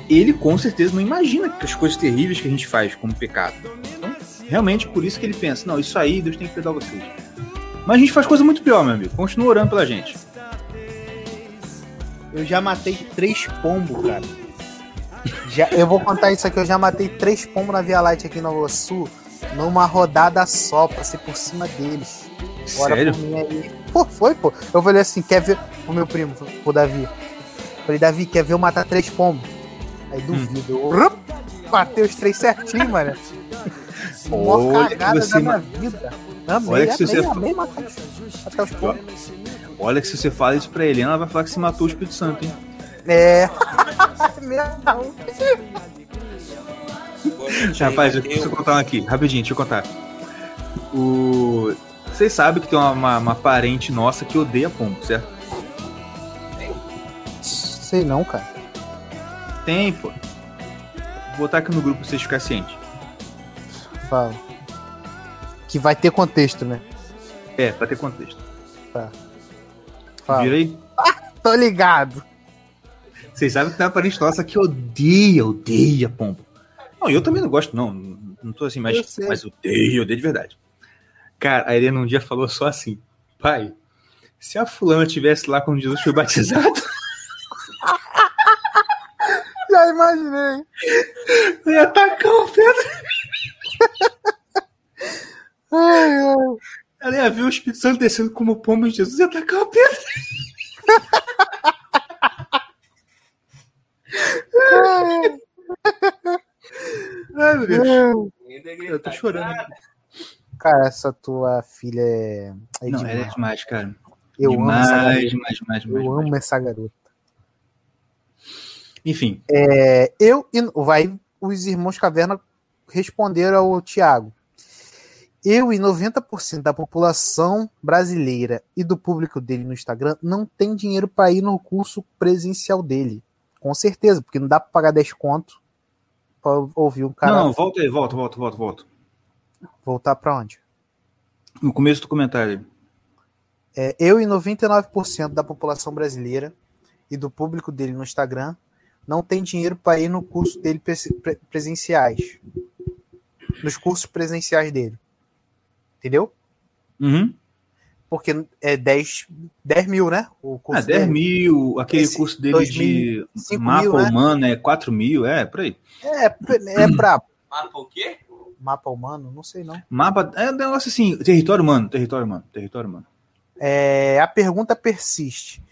Ele com certeza não imagina que as coisas terríveis que a gente faz como pecado. Então, realmente por isso que ele pensa, não, isso aí Deus tem que perdoar vocês. Mas a gente faz coisa muito pior, meu amigo. Continua orando pela gente. Eu já matei três pombos, cara. Já, eu vou contar isso aqui, eu já matei três pombos na Via Light aqui no Sul, numa rodada só, passei por cima deles. Ora Sério? mim aí. Pô, foi, pô. Eu falei assim, quer ver o meu primo, o Davi. Falei, Davi, quer ver eu matar três pombos? Aí duvido. Eu rup, matei os três certinho, mano. Mó cagada da minha vida. Amei, Olha que se amei, você- amei matar os, matar os pombos. Olha que se você fala isso pra Helena, ela vai falar que você matou o Espírito Santo, hein? É. Meu Rapaz, deixa eu contar um aqui, rapidinho, deixa eu contar. O... Vocês sabem que tem uma, uma, uma parente nossa que odeia pombo, certo? Sei não, cara. Tem, pô. Vou botar aqui no grupo pra vocês ficarem cientes. Fala. Que vai ter contexto, né? É, pra ter contexto. Fala. Vira aí. Tô ligado. Vocês sabem que tem uma parente nossa que odeia, odeia pombo. Não, eu também não gosto, não. Não tô assim, mas, mas odeio, odeio de verdade. Cara, a Helena um dia falou só assim: pai, se a fulana tivesse lá quando Jesus foi batizado, Já imaginei. eu ia tacar o pedra. Ai, ai. Ela ia ver o Espírito Santo descendo como pombo em Jesus e ia tacar o pedra. Ai, meu Deus. Eu tô chorando. Cara, essa tua filha é. é Não, demais. ela é demais, cara. Eu amo essa demais, garota. demais, demais, demais, Eu demais. amo essa garota. Enfim, É, eu e vai os irmãos Caverna responderam ao Tiago. Eu e 90% da população brasileira e do público dele no Instagram não tem dinheiro para ir no curso presencial dele. Com certeza, porque não dá para pagar 10 conto para ouvir um cara não, não, volta aí, volta, volta, volta, volta. voltar para onde? No começo do comentário. É, eu e 99% da população brasileira e do público dele no Instagram não tem dinheiro para ir no curso dele prese- pre- presenciais. Nos cursos presenciais dele. Entendeu? Uhum. Porque é 10, 10 mil, né? O curso Ah, 10 dele. mil, aquele Esse curso dele 2000, de 5 mapa mil, né? humano é 4 mil, é, por aí. É, é pra Mapa o quê? mapa humano? Não sei não. Mapa, é um negócio assim, território humano, território humano, território humano. É, a pergunta persiste.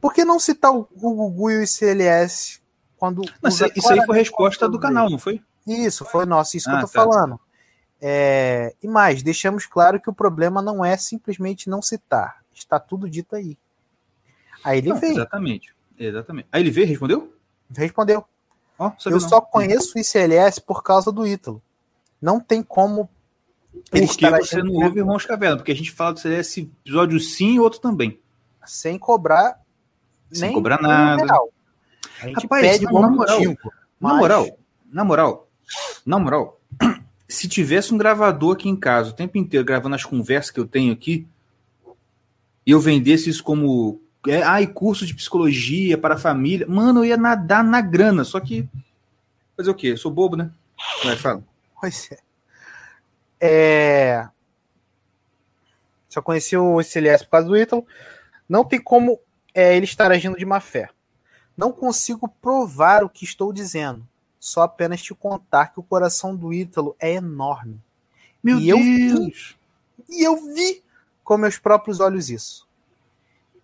Por que não citar o, Gugu e o ICLS quando. Mas usa isso aí foi a resposta do como canal, não foi? Isso, foi nosso, isso que Ah, eu tô tá. falando. É, e mais, deixamos claro que o problema não é simplesmente não citar. Está tudo dito aí. Aí ele Não, veio, exatamente, exatamente. Aí ele veio, respondeu? respondeu. Ó, sabia Eu não. só conheço o ICLS por causa do Ítalo. Não tem como ele Porque você não ouve Irmãos Caverna, porque a gente fala do CS episódio sim e outro também. sem cobrar Sem cobrar nada. real. A gente Rapaz, pede na moral, motivo. Na moral, na moral, na moral, se tivesse um gravador aqui em casa o tempo inteiro gravando as conversas que eu tenho aqui, e eu vendesse isso como é, ai, curso de psicologia para a família, mano, eu ia nadar na grana, só que fazer o quê? Eu sou bobo, né? Vai, fala. Pois é. É, Só conheci o CLS por causa do Ítalo. Não tem como é, ele estar agindo de má fé. Não consigo provar o que estou dizendo. Só apenas te contar que o coração do Ítalo é enorme. Meu e Deus! Eu vi, e eu vi com meus próprios olhos isso.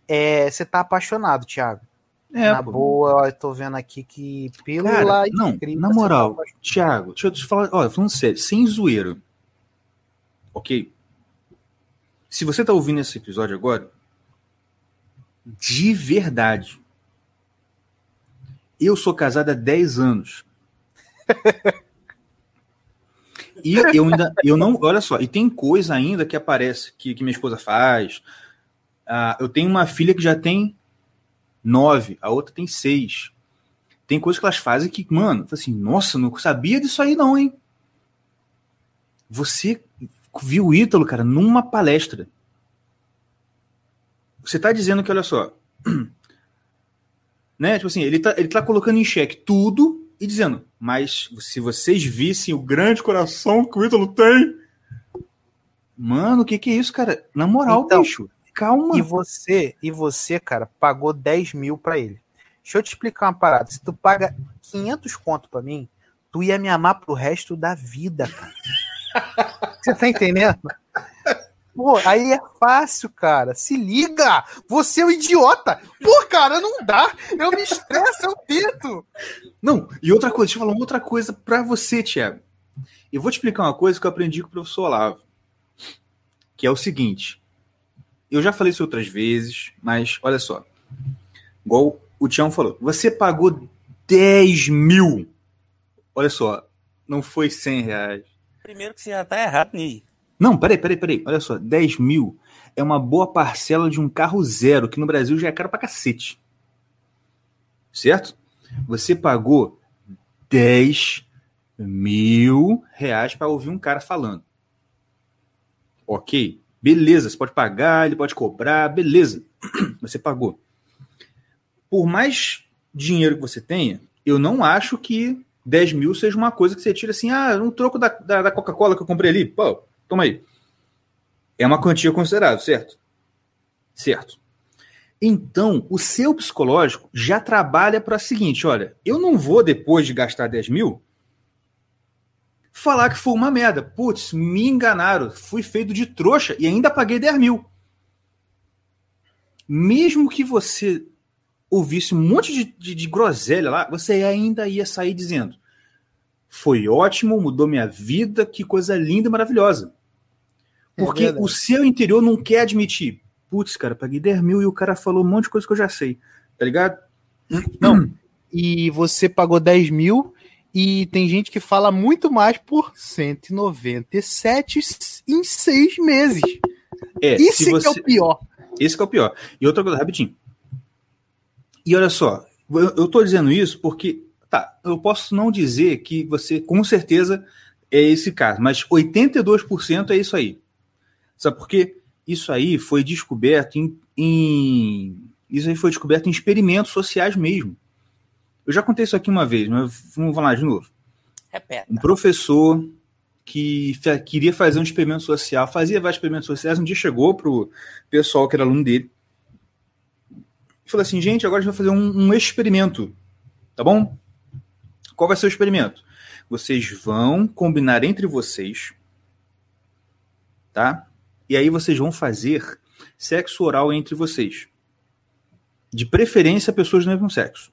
É, você tá apaixonado, Thiago. É, na pô. boa, eu tô vendo aqui que pelo Cara, lá não, escrito, na moral, tá. Thiago, deixa eu te falar, olha, falando sério, sem zoeiro. Ok? Se você tá ouvindo esse episódio agora, de verdade, eu sou casado há 10 anos. E eu ainda, eu não, olha só, e tem coisa ainda que aparece, que, que minha esposa faz. Ah, eu tenho uma filha que já tem nove, a outra tem seis. Tem coisas que elas fazem que, mano, assim, nossa, não sabia disso aí não, hein? Você viu o Ítalo, cara, numa palestra. Você tá dizendo que, olha só, né? Tipo assim, ele tá, ele tá colocando em xeque tudo e dizendo, mas se vocês vissem o grande coração que o Ítalo tem. Mano, o que que é isso, cara? Na moral, Então, bicho, calma. E você, e você, cara, pagou 10 mil pra ele. Deixa eu te explicar uma parada. Se tu paga 500 conto pra mim, tu ia me amar pro resto da vida, cara. Você tá entendendo? Pô, aí é fácil, cara. Se liga! Você é um idiota! Pô, cara, não dá! Eu me estresso, eu tento! Não, e outra coisa, deixa eu falar uma outra coisa pra você, Thiago. Eu vou te explicar uma coisa que eu aprendi com o professor Olavo. Que é o seguinte. Eu já falei isso outras vezes, mas olha só. Igual o Tião falou. Você pagou 10 mil. Olha só. Não foi 100 reais. Primeiro que você já tá errado nisso. Não, peraí, peraí, peraí. Olha só. 10 mil é uma boa parcela de um carro zero, que no Brasil já é caro pra cacete. Certo? Você pagou 10 mil reais para ouvir um cara falando. Ok, beleza, você pode pagar, ele pode cobrar, beleza. Você pagou. Por mais dinheiro que você tenha, eu não acho que 10 mil seja uma coisa que você tira assim, ah, um troco da, da, da Coca-Cola que eu comprei ali, pô, toma aí. É uma quantia considerável, certo? Certo. Então, o seu psicológico já trabalha para o seguinte: olha, eu não vou, depois de gastar 10 mil, falar que foi uma merda. Putz, me enganaram, fui feito de trouxa e ainda paguei 10 mil. Mesmo que você ouvisse um monte de, de, de groselha lá, você ainda ia sair dizendo: foi ótimo, mudou minha vida, que coisa linda e maravilhosa. É Porque verdade. o seu interior não quer admitir. Putz, cara, paguei 10 mil e o cara falou um monte de coisa que eu já sei. Tá ligado? Não. E você pagou 10 mil e tem gente que fala muito mais por 197 em seis meses. É, Isso que é você... o pior. Esse que é o pior. E outra coisa, rapidinho. E olha só, eu, eu tô dizendo isso porque, tá, eu posso não dizer que você, com certeza, é esse caso, mas 82% é isso aí. Sabe por quê? Isso aí foi descoberto em, em- Isso aí foi descoberto em experimentos sociais mesmo. Eu já contei isso aqui uma vez, mas vamos falar de novo. Repeta. Um professor que queria fazer um experimento social, fazia vários experimentos sociais, um dia chegou pro pessoal que era aluno dele e falou assim, gente, agora a gente vai fazer um, um experimento, tá bom? Qual vai ser o experimento? Vocês vão combinar entre vocês, tá? E aí vocês vão fazer sexo oral entre vocês. De preferência, pessoas do mesmo sexo,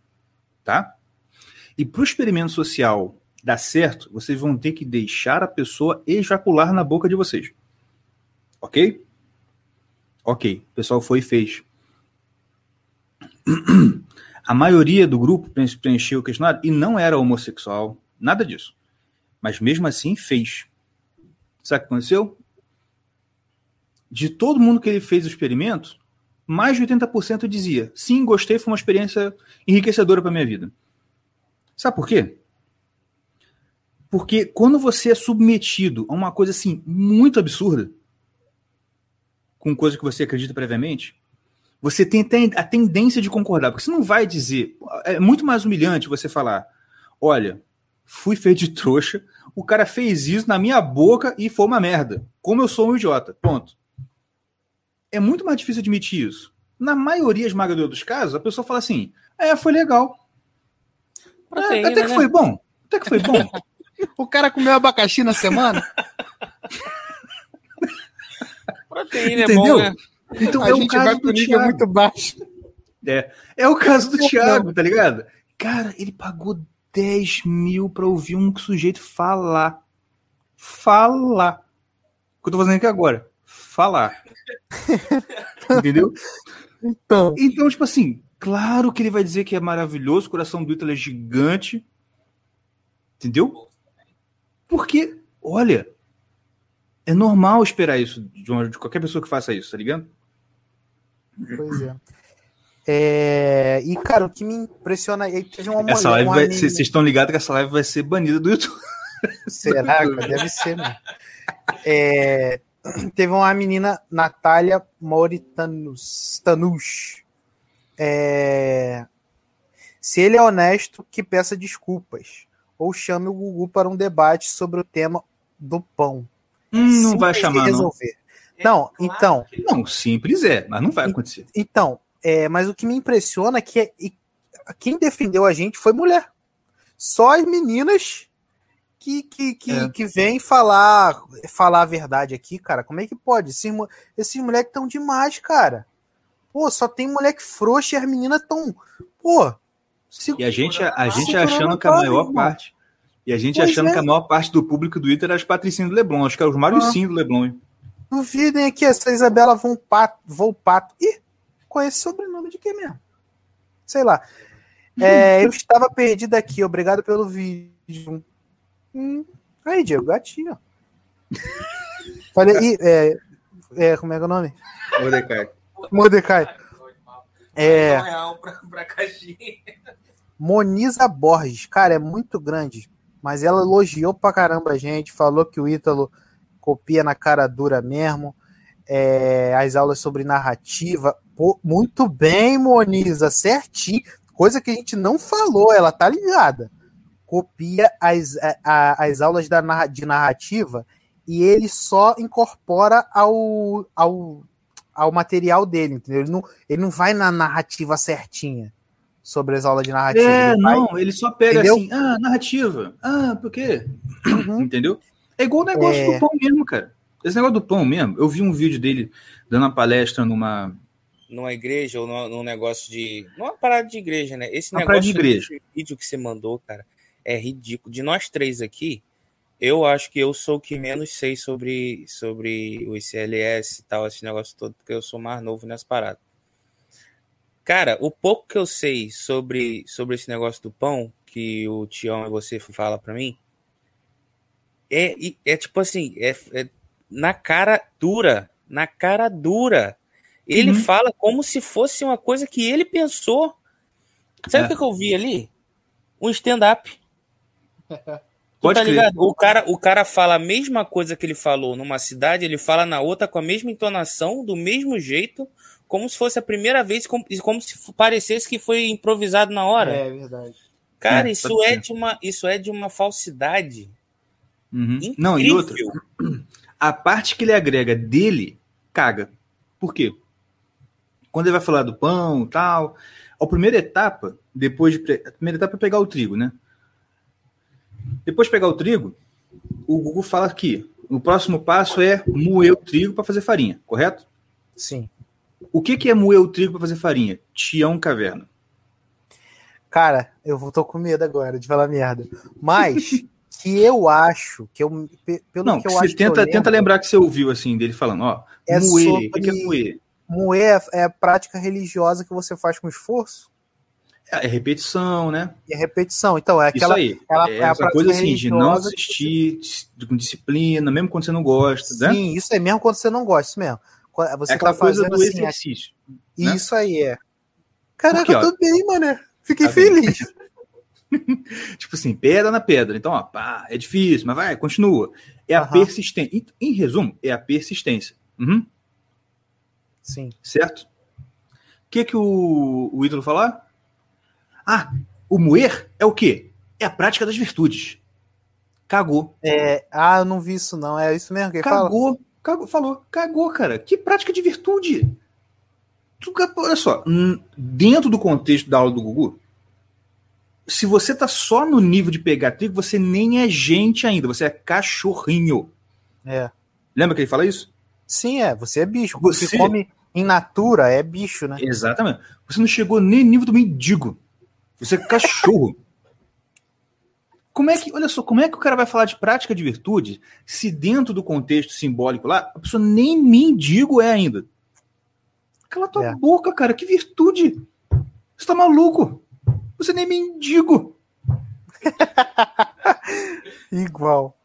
tá? E para o experimento social dar certo, vocês vão ter que deixar a pessoa ejacular na boca de vocês. Ok? Ok. O pessoal foi e fez. A maioria do grupo preen- preencheu o questionário e não era homossexual, nada disso. Mas mesmo assim fez. Sabe o que aconteceu? De todo mundo que ele fez o experimento, mais de 80% dizia: sim, gostei, foi uma experiência enriquecedora para minha vida. Sabe por quê? Porque quando você é submetido a uma coisa assim muito absurda, com coisa que você acredita previamente, você tem a tendência de concordar, porque você não vai dizer. É muito mais humilhante você falar: olha, fui feito de trouxa, o cara fez isso na minha boca e foi uma merda. Como eu sou um idiota. Ponto. É muito mais difícil admitir isso. Na maioria esmagadora dos casos, a pessoa fala assim: é, foi legal. É, Proteína, até que né? foi bom. Até que foi bom. O cara comeu abacaxi na semana? Proteína é Entendeu? bom, né? Então a é o gente vai caso do Thiago. muito baixo. É, é o caso do. Thiago, tá ligado? Cara, ele pagou 10 mil pra ouvir um sujeito falar. Falar. O que eu tô fazendo aqui agora? Falar. Entendeu? Então, Então, tipo assim, claro que ele vai dizer que é maravilhoso, o coração do Ítalo é gigante. Entendeu? Porque, olha, é normal esperar isso de, uma- de qualquer pessoa que faça isso, tá ligado? pois é. É, E, cara, o que me impressiona aí teve uma Essa mulher, live Vocês estão ligados que essa live vai ser banida do YouTube. Será? Deve ser, né? É, Teve uma menina, Natália Mauritanus. Tanus. É, Se ele é honesto, que peça desculpas. Ou chame o Gugu para um debate sobre o tema do pão. Hum, não vai chamar, não. resolver. Não, então, Não, simples é, mas não vai acontecer. então, é, mas o que me impressiona é que é- e- quem defendeu a gente foi mulher. Só as meninas que, que, que, É. que vêm falar, falar a verdade aqui, cara. Como é que pode? Esses, esses moleques estão demais, cara. Pô, só tem moleque frouxo e as meninas estão. Pô. se- E a gente, a, gente Segurando achando que a a maior irmão. parte. E a gente Pois achando é. que a maior parte do público do Twitter era as patricinhas do Leblon. Acho que era os Mariocinhos do Leblon. Duvidem aqui, essa Isabela Volpato. Volpato. Ih, conhece sobrenome de quem mesmo? Sei lá. É, eu estava perdido aqui, obrigado pelo vídeo. Hum, aí, Diego, gatinho. Falei, ih, é, é, como é que é o nome? Mordecai. Mordecai. É, real pra, pra caixinha. Moniza Borges, cara, é muito grande. Mas ela elogiou pra caramba a gente, falou que o Ítalo copia na cara dura mesmo. É, as aulas sobre narrativa. Pô, muito bem, Moniza, certinho. Coisa que a gente não falou, ela tá ligada. Copia as, a- a- as aulas da, de narrativa e ele só incorpora ao, ao, ao material dele, entendeu? Ele não, ele não vai na narrativa certinha sobre as aulas de narrativa. É, ele vai- não, ele só pega Entendeu? assim, ah, narrativa. Ah, por quê? Uhum. Entendeu? É igual o negócio É. do pão mesmo, cara. Esse negócio do pão mesmo. Eu vi um vídeo dele dando uma palestra numa. Numa igreja ou num, negócio de. Numa parada de igreja, né? Esse Uma negócio de igreja. vídeo que você mandou, cara, é ridículo. De nós três aqui, eu acho que eu sou o que menos sei sobre, sobre o ICLS e tal, esse negócio todo, porque eu sou mais novo nessa parada. Cara, o pouco que eu sei sobre, sobre esse negócio do pão, que o Tião e você fala pra mim, é, é tipo assim, é, é na cara dura, na cara dura. Ele Uhum. fala como se fosse uma coisa que ele pensou. Sabe É. o que que eu vi ali? Um stand-up. Pode tá crer. ligado? O cara, o cara fala a mesma coisa que ele falou numa cidade, ele fala na outra com a mesma entonação, do mesmo jeito, como se fosse a primeira vez, como, como se parecesse que foi improvisado na hora. É verdade. Cara, É, isso é, ser. de uma, isso é de uma falsidade. Uhum. Não, e outra. A parte que ele agrega dele, caga. Por quê? Quando ele vai falar do pão e tal, a primeira etapa, depois de. A primeira etapa é pegar o trigo, né? Depois de pegar o trigo, o Google fala que o próximo passo é moer o trigo para fazer farinha, correto? Sim. O que, que é moer o trigo para fazer farinha? Tião Caverna. Cara, eu tô com medo agora de falar merda. Mas que eu acho, que eu, pe- pelo Não, que eu você acho tenta, lembro, tenta lembrar que você ouviu assim dele falando, ó, É moer, sobre- o que, que é moer? moer é a prática religiosa que você faz com esforço É repetição, né? e a repetição. Então, é aquela. Isso aí. ela- é é essa coisa assim de não que assistir dis- com disciplina, mesmo quando você não gosta, né? Sim, isso é mesmo quando você não gosta, isso mesmo. Você é aquela tá coisa do assim, exercício. né? Isso aí é. Caraca, Porque, ó, eu tô bem, mané. Fiquei Tá feliz. Tipo assim, pedra na pedra. Então, ó, pá, é difícil, mas vai, continua. É a Aham. persistência. Em, em resumo, é a persistência. Uhum, Sim. certo? O que, que o, o ídolo falar? Ah, o moer é o quê? É a prática das virtudes. Cagou. É, ah, eu não vi isso, não. É isso mesmo que ele fala? Cagou. Cagou, falou, cagou, cara. Que prática de virtude. Tu, olha só, dentro do contexto da aula do Gugu, se você tá só no nível de pegar trigo, você nem é gente ainda, você é cachorrinho. É. Lembra que ele fala isso? Sim, é. Você é bicho. Você- Você come em natura, é bicho, né? Exatamente. Você não chegou nem no nível do mendigo. Você é cachorro. Como é que, olha só, como é que o cara vai falar de prática de virtude se dentro do contexto simbólico lá, a pessoa nem mendigo é ainda? Cala tua É. boca, cara, que virtude! Você tá maluco? Você nem mendigo. Igual.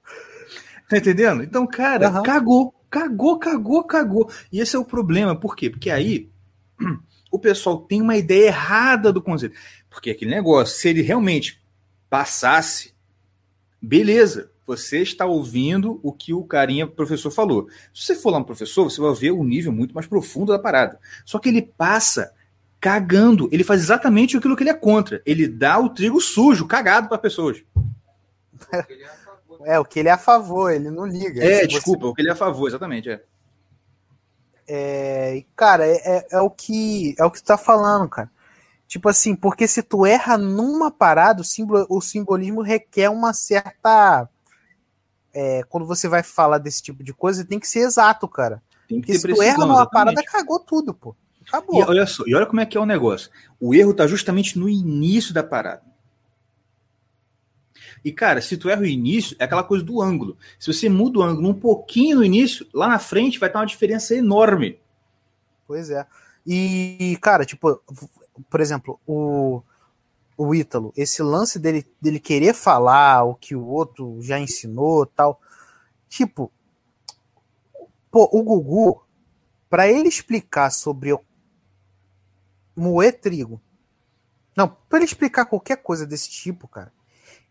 Tá entendendo? Então, cara, Aham. cagou, cagou, cagou, cagou. E esse é o problema. Por quê? Porque aí o pessoal tem uma ideia errada do conceito. Porque aquele negócio, se ele realmente passasse, beleza, você está ouvindo o que o carinha professor falou. Se você for lá um professor, você vai ver o nível muito mais profundo da parada. Só que ele passa cagando. Ele faz exatamente aquilo que ele é contra. Ele dá o trigo sujo, cagado para pessoas. É, o que ele é a favor, ele não liga. É, você- desculpa, o que ele é a favor, exatamente. É. É, cara, é, é, é o que é o que tu tá falando, cara. Tipo assim, porque se tu erra numa parada, o, símbolo, o simbolismo requer uma certa. é, quando você vai falar desse tipo de coisa, tem que ser exato, cara. Tem que Porque ter se tu erra numa exatamente. parada, cagou tudo, pô. E Acabou. olha só, e olha como é que é o negócio. O erro tá justamente no início da parada. E, cara, se tu erra o início, é aquela coisa do ângulo. Se você muda o ângulo um pouquinho no início, lá na frente vai estar uma diferença enorme. Pois é. E, cara, tipo, por exemplo, o, o Ítalo, esse lance dele, dele querer falar o que o outro já ensinou tal. Tipo, pô, o Gugu, pra ele explicar sobre o moer trigo, não, pra ele explicar qualquer coisa desse tipo, cara,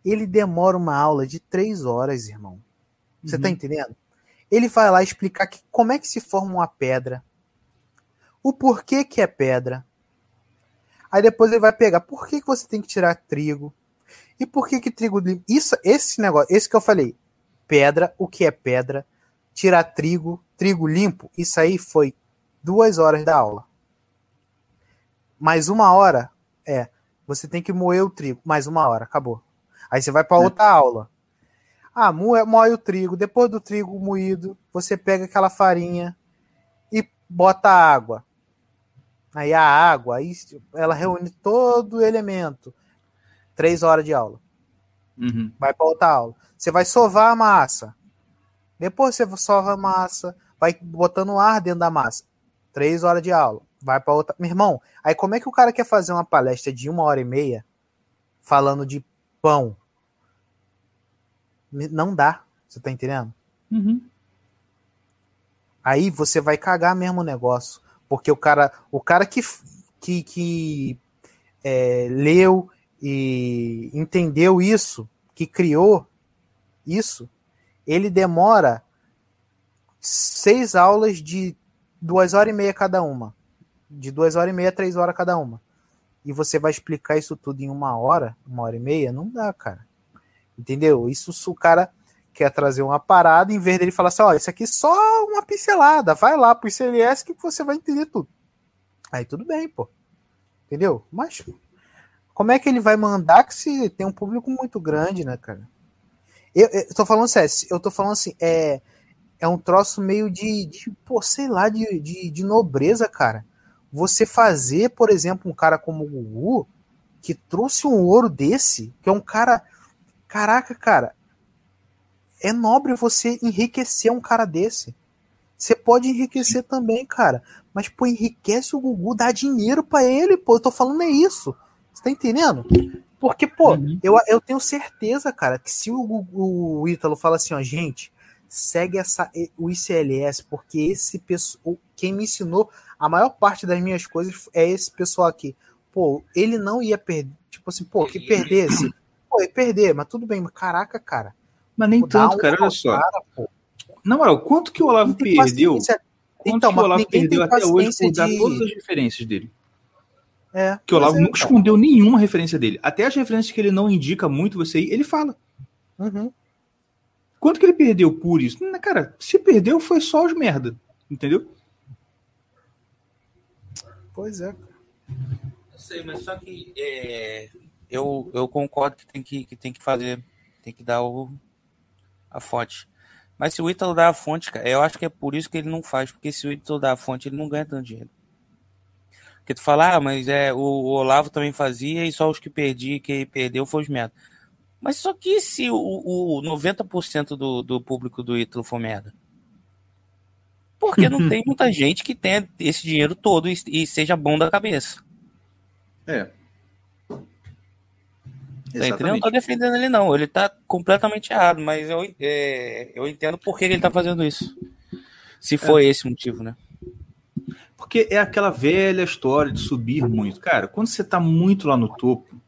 ele demora uma aula de três horas, irmão. Você tá Uhum. entendendo? Ele vai lá explicar que, como é que se forma uma pedra, o porquê que é pedra. Aí depois ele vai pegar por que, que você tem que tirar trigo e por que que trigo limpo. Isso, esse negócio, esse que eu falei, pedra, o que é pedra, tirar trigo, trigo limpo, isso aí foi duas horas da aula. Mais uma hora é você tem que moer o trigo, mais uma hora, acabou. Aí você vai para É. outra aula. Ah, moe, moe o trigo. Depois do trigo moído, você pega aquela farinha e bota água. Aí a água, aí ela reúne todo o elemento. Três horas de aula. Uhum. Vai para outra aula. Você vai sovar a massa. Depois você sova a massa, vai botando ar dentro da massa. Três horas de aula. Vai para outra. Meu irmão, aí como é que o cara quer fazer uma palestra de uma hora e meia falando de pão? Não dá. Você tá entendendo? Uhum. Aí você vai cagar mesmo o negócio. Porque o cara, o cara que, que, que é, leu e entendeu isso, que criou isso, ele demora seis aulas de duas horas e meia cada uma. De duas horas e meia três horas cada uma. E você vai explicar isso tudo em uma hora, uma hora e meia? Não dá, cara. Entendeu? Isso o cara quer trazer uma parada, em vez dele falar assim, ó, isso aqui é só uma pincelada, vai lá pro ICLS que você vai entender tudo. Aí tudo bem, pô. Entendeu? Mas como é que ele vai mandar que se tem um público muito grande, né, cara? Eu, eu tô falando sério, eu tô falando assim, é, é um troço meio de, de pô, sei lá, de, de, de nobreza, cara. Você fazer, por exemplo, um cara como o Gugu, que trouxe um ouro desse, que é um cara. Caraca, cara, é nobre você enriquecer um cara desse. Você pode enriquecer também, cara. Mas, pô, enriquece o Gugu, dá dinheiro pra ele, pô. Eu tô falando é isso. Você tá entendendo? Porque, pô, Uhum. eu, eu tenho certeza, cara, que se o, Gugu- o Ítalo fala assim, ó, gente, segue essa, o ICLS, porque esse pessoal, quem me ensinou a maior parte das minhas coisas é esse pessoal aqui. Pô, ele não ia perder, tipo assim, pô, que perdesse. Pô, ia perder, mas tudo bem, mas caraca, cara. Mas nem tanto, cara, olha só. cara. Na moral, quanto que o Olavo Não perdeu? paciência. Quanto Então, que o Olavo perdeu até hoje por dar de- todas as referências dele? É, Que o Olavo é, nunca escondeu nenhuma referência dele. Até as referências que ele não indica muito você aí, ele fala. Uhum. Quanto que ele perdeu por isso? Cara, se perdeu foi só os merda, entendeu? Pois é. Eu sei, mas só que é, eu, eu concordo que tem que, que tem que fazer, tem que dar o, a fonte. Mas se o Ítalo dá a fonte, cara, eu acho que é por isso que ele não faz, porque se o Ítalo dá a fonte, ele não ganha tanto dinheiro. Porque tu fala, ah, mas é, o, o Olavo também fazia e só os que perdi, que perdeu foi os merda. Mas só que se o, o 90% do, do público do Ítalo for merda? Porque não tem muita gente que tenha esse dinheiro todo e, e seja bom da cabeça. É. Tá entendendo? Não tô defendendo ele, não. Ele tá completamente errado, mas eu, é, eu entendo por que ele tá fazendo isso. Se foi é. esse motivo, né? Porque é aquela velha história de subir muito. Cara, quando você tá muito lá no topo,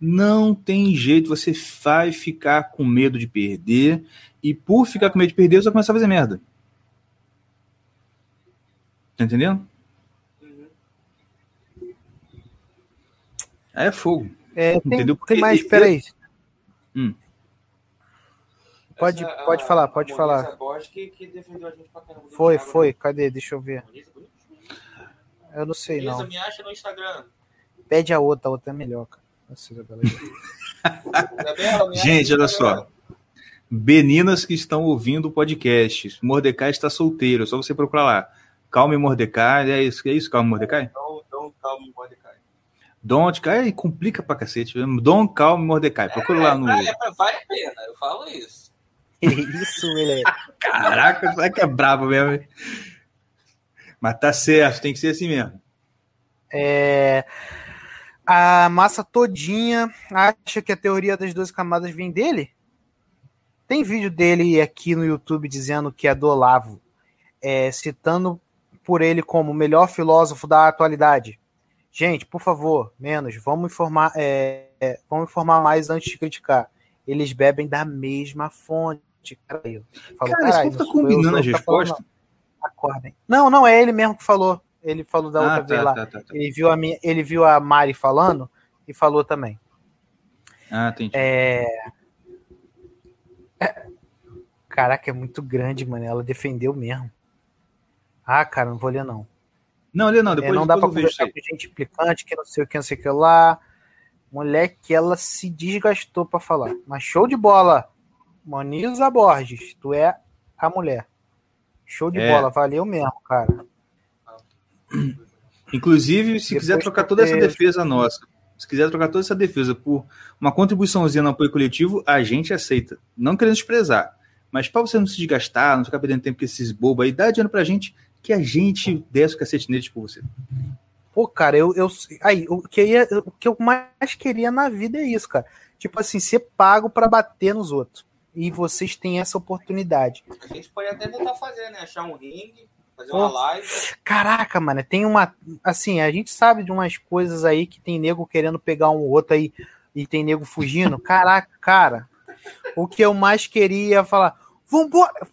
não tem jeito, você vai ficar com medo de perder, e por ficar com medo de perder, você vai começar a fazer merda. Tá entendendo? Uhum. Aí é fogo. É, tem, Entendeu? tem mais, espera aí. Hum. Pode, Essa, pode a, falar, pode falar. Que, que foi, foi. Cadê? Deixa eu ver. Eu não sei, não. me acha no Instagram. Pede a outra, a outra é melhor, cara. Gente, olha só. Meninas que estão ouvindo o podcast. Mordecai está solteiro, é só você procurar lá. Calme Mordecai, é isso, é isso, Calme Mordecai? Não, não, Calme Mordecai. Don't, aí complica pra cacete. Don't Calm Mordecai. Procura é, lá no. Vale, vale a pena, eu falo isso. isso, moleque. Caraca, vai que é brabo mesmo. Mas tá certo, tem que ser assim mesmo. É, a massa todinha acha que a teoria das 12 camadas vem dele? Tem vídeo dele aqui no YouTube dizendo que é do Olavo, é, citando por ele como o melhor filósofo da atualidade. Gente, por favor, menos. Vamos informar, é, é, vamos informar mais antes de criticar. Eles bebem da mesma fonte. Caralho. Cara, esse tá combinando a resposta. Acordem. Não, não, é ele mesmo que falou. Ele falou da ah, outra tá, vez lá. Tá, tá, tá, ele, viu a minha, ele viu a Mari falando e falou também. Ah, entendi. É... Caraca, é muito grande, mano. Ela defendeu mesmo. Ah, cara, não vou ler, não. Não, ali não, depois, é, não dá pra conversar com gente implicante, que não sei o que, não sei o que lá. Mulher que ela se desgastou para falar. Mas show de bola. Moniza Borges, tu é a mulher. Show de é. bola, valeu mesmo, cara. Inclusive, se Depois quiser trocar toda essa defesa nossa, se quiser trocar toda essa defesa por uma contribuiçãozinha no apoio coletivo, a gente aceita. Não querendo desprezar. Mas para você não se desgastar, não ficar perdendo tempo com esses bobos aí, dá dinheiro pra gente que a gente desce o cacete neles por você. Pô, cara, eu, eu aí, o que, eu ia, o que eu mais queria na vida é isso, cara. Tipo assim, ser pago para bater nos outros. E vocês têm essa oportunidade. A gente pode até tentar fazer, né? Achar um ringue, fazer uma live. Caraca, mano, tem uma. Assim, a gente sabe de umas coisas aí que tem nego querendo pegar um outro aí e tem nego fugindo. Caraca, cara. O que eu mais queria falar. Vambora!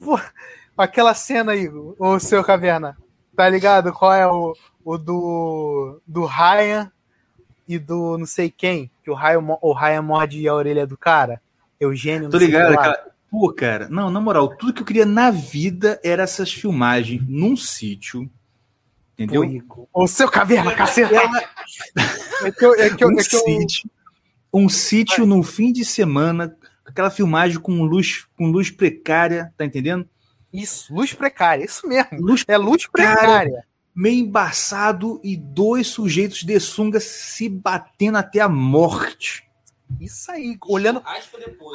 Aquela cena aí, o seu Caverna, tá ligado? Qual é o, o do, do Ryan e do não sei quem, que o Ryan, o Ryan morde a orelha do cara? Eugênio. Tô ligado, cara. Pô, cara, não, na moral, tudo que eu queria na vida era essas filmagens num sítio. Entendeu? o seu caverna, caceta! é que eu, é que eu, um é que eu... sítio. Um sítio no fim de semana, aquela filmagem com luz, com luz precária, tá entendendo? Isso, luz precária, isso mesmo. Luz é luz precária. Meio embaçado e dois sujeitos de sunga se batendo até a morte. Isso aí, olhando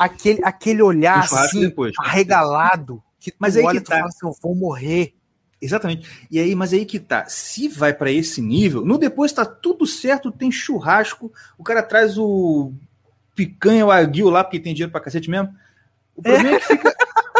aquele, aquele olhar assim, depois, arregalado, que mas aí que tá. Fala assim, eu vou morrer. Exatamente. E aí, mas aí que tá. Se vai para esse nível, no depois tá tudo certo, tem churrasco, o cara traz o picanha, o aguil lá, porque tem dinheiro pra cacete mesmo. O problema é, é que fica.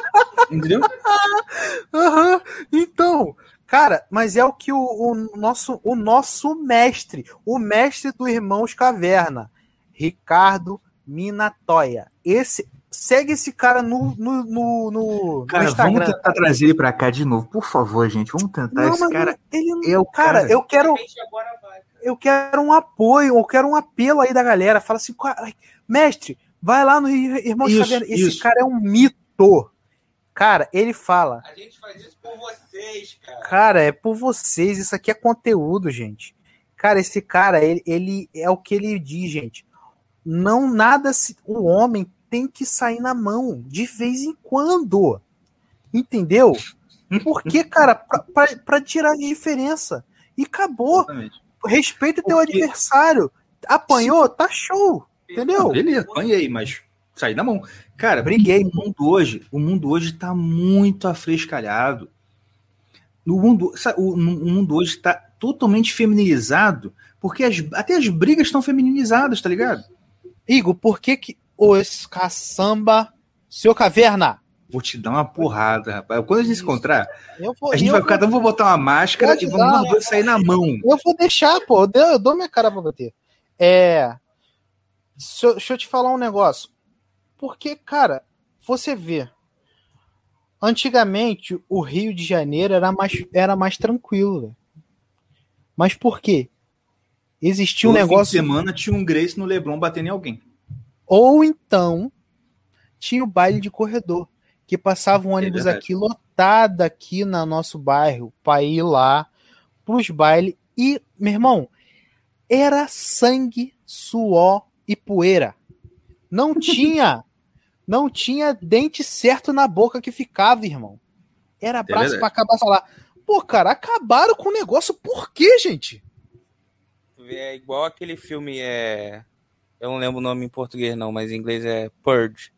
Entendeu? uhum. Então, cara, mas é o que o, o, nosso, o nosso mestre, o mestre do Irmãos Caverna, Ricardo Minatoia. Esse, segue esse cara no, no, no, no cara, Instagram. Vamos tentar trazer ele pra cá de novo, por favor, gente. Vamos tentar. Não, esse cara ele, é o cara. cara. Eu quero. Eu quero um apoio, eu quero um apelo aí da galera. Fala assim, mestre, vai lá no Irmãos Caverna. Esse isso. cara é um mito. Cara, ele fala. A gente faz isso por vocês, cara. Cara, é por vocês. Isso aqui é conteúdo, gente. Cara, esse cara, ele, ele é o que ele diz, gente. Não nada se. O homem tem que sair na mão de vez em quando. Entendeu? Porque, cara, pra, pra, pra tirar a diferença. E acabou. Exatamente. Respeita teu Porque- adversário. Apanhou, tá show. Entendeu? Beleza, aí, mas sair na mão. Cara, Briguei. o mundo hoje, o mundo hoje tá muito afrescalhado. No mundo, o, mundo hoje tá totalmente feminilizado, porque as- até as brigas estão femininizadas, tá ligado? Igor, por que que os caçamba. Seu caverna! Vou te dar uma porrada, rapaz. Quando a gente se encontrar, vou, a gente vai, vou- cada um vai botar uma máscara e vamos dar, sair na mão. Eu vou deixar, pô. Eu dou, eu dou minha cara pra bater. É. Deixa, eu- deixa eu te falar um negócio. Porque, cara, você vê. Antigamente, o Rio de Janeiro era mais, era mais tranquilo. Mas por quê? Existia um Todo fim de negócio. semana tinha um Grace no Leblon batendo em alguém. Ou então tinha o baile de corredor, que passava um ônibus verdade. aqui lotado aqui no nosso bairro para ir lá pros bailes e, meu irmão, era sangue, suor e poeira. Não tinha, não tinha dente certo na boca que ficava, irmão. Era braço verdade. para acabar falar. Pô, cara, acabaram com o negócio por quê, gente? É igual aquele filme, é. Eu não lembro o nome em português, não, mas em inglês é Purge.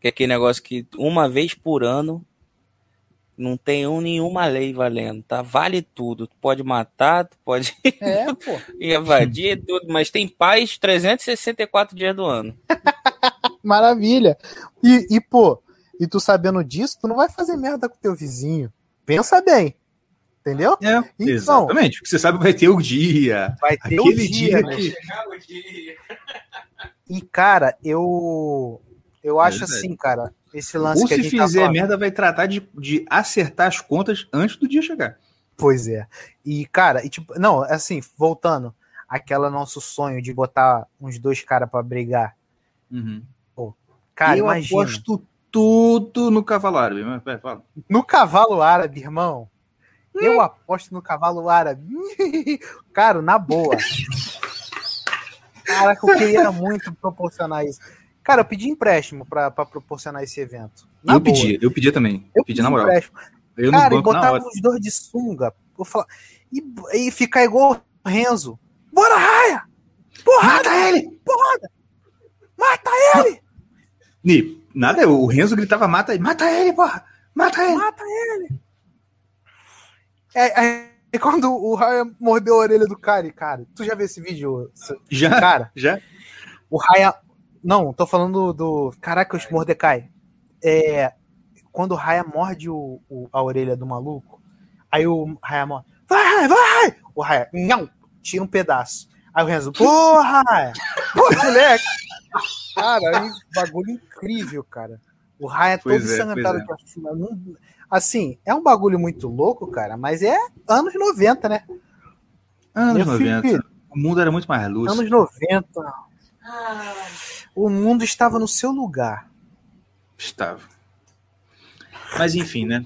Que é aquele negócio que uma vez por ano não tem um, nenhuma lei valendo, tá? Vale tudo. Tu pode matar, tu pode É, invadir, tudo, mas tem paz 364 dias do ano. Maravilha. E, e, pô, e tu sabendo disso, tu não vai fazer merda com teu vizinho. Pensa bem. Entendeu? É, Então- exatamente. Porque você sabe que vai ter o dia. Vai ter Aquele um dia, dia né? que. E, cara, eu. Eu acho Verdade. assim, cara, esse lance Ou se tá fizer falando- merda, vai tratar de, de acertar as contas antes do dia chegar. Pois é. E, cara, e tipo, não, assim, voltando, aquela nosso sonho de botar uns dois caras pra brigar. Cara, eu imagina. aposto tudo no cavalo árabe. Mas, fala. No cavalo árabe, irmão. Eu aposto no cavalo árabe. Cara, na boa. Caraca, eu queria muito proporcionar isso. Cara, eu pedi empréstimo pra, pra proporcionar esse evento. Na eu boa. pedi, eu pedi também. Eu pedi na moral. empréstimo. Eu Cara, e banco na botava os dois de sunga. Eu falava, e, e ficar igual o Renzo. Bora, raia! Porrada! Mata ele! Mata ele! Ni, nada, o Renzo gritava, mata ele, mata ele, porra! Mata ele! Mata ele! É, é, e quando o Raya mordeu a orelha do cara, e, cara, tu já viu esse vídeo? Já, Cara, já. o Raya. Não, tô falando do. Caraca, os Mordecai. É. Quando o Raya morde o, o- a orelha do maluco, aí o Raya morde. Vai, vai! O Raya, não, tira um pedaço. Aí o Renzo, porra! Pô, moleque! Cara, um bagulho incrível, cara. O Raya é todo é, ensanguentado pois é. pra cima. Assim, é um bagulho muito louco, cara, mas é anos 90, né? Anos Meu filho, 90. O mundo era muito mais lúcido. Anos 90. O mundo estava no seu lugar. Estava. Mas enfim, né?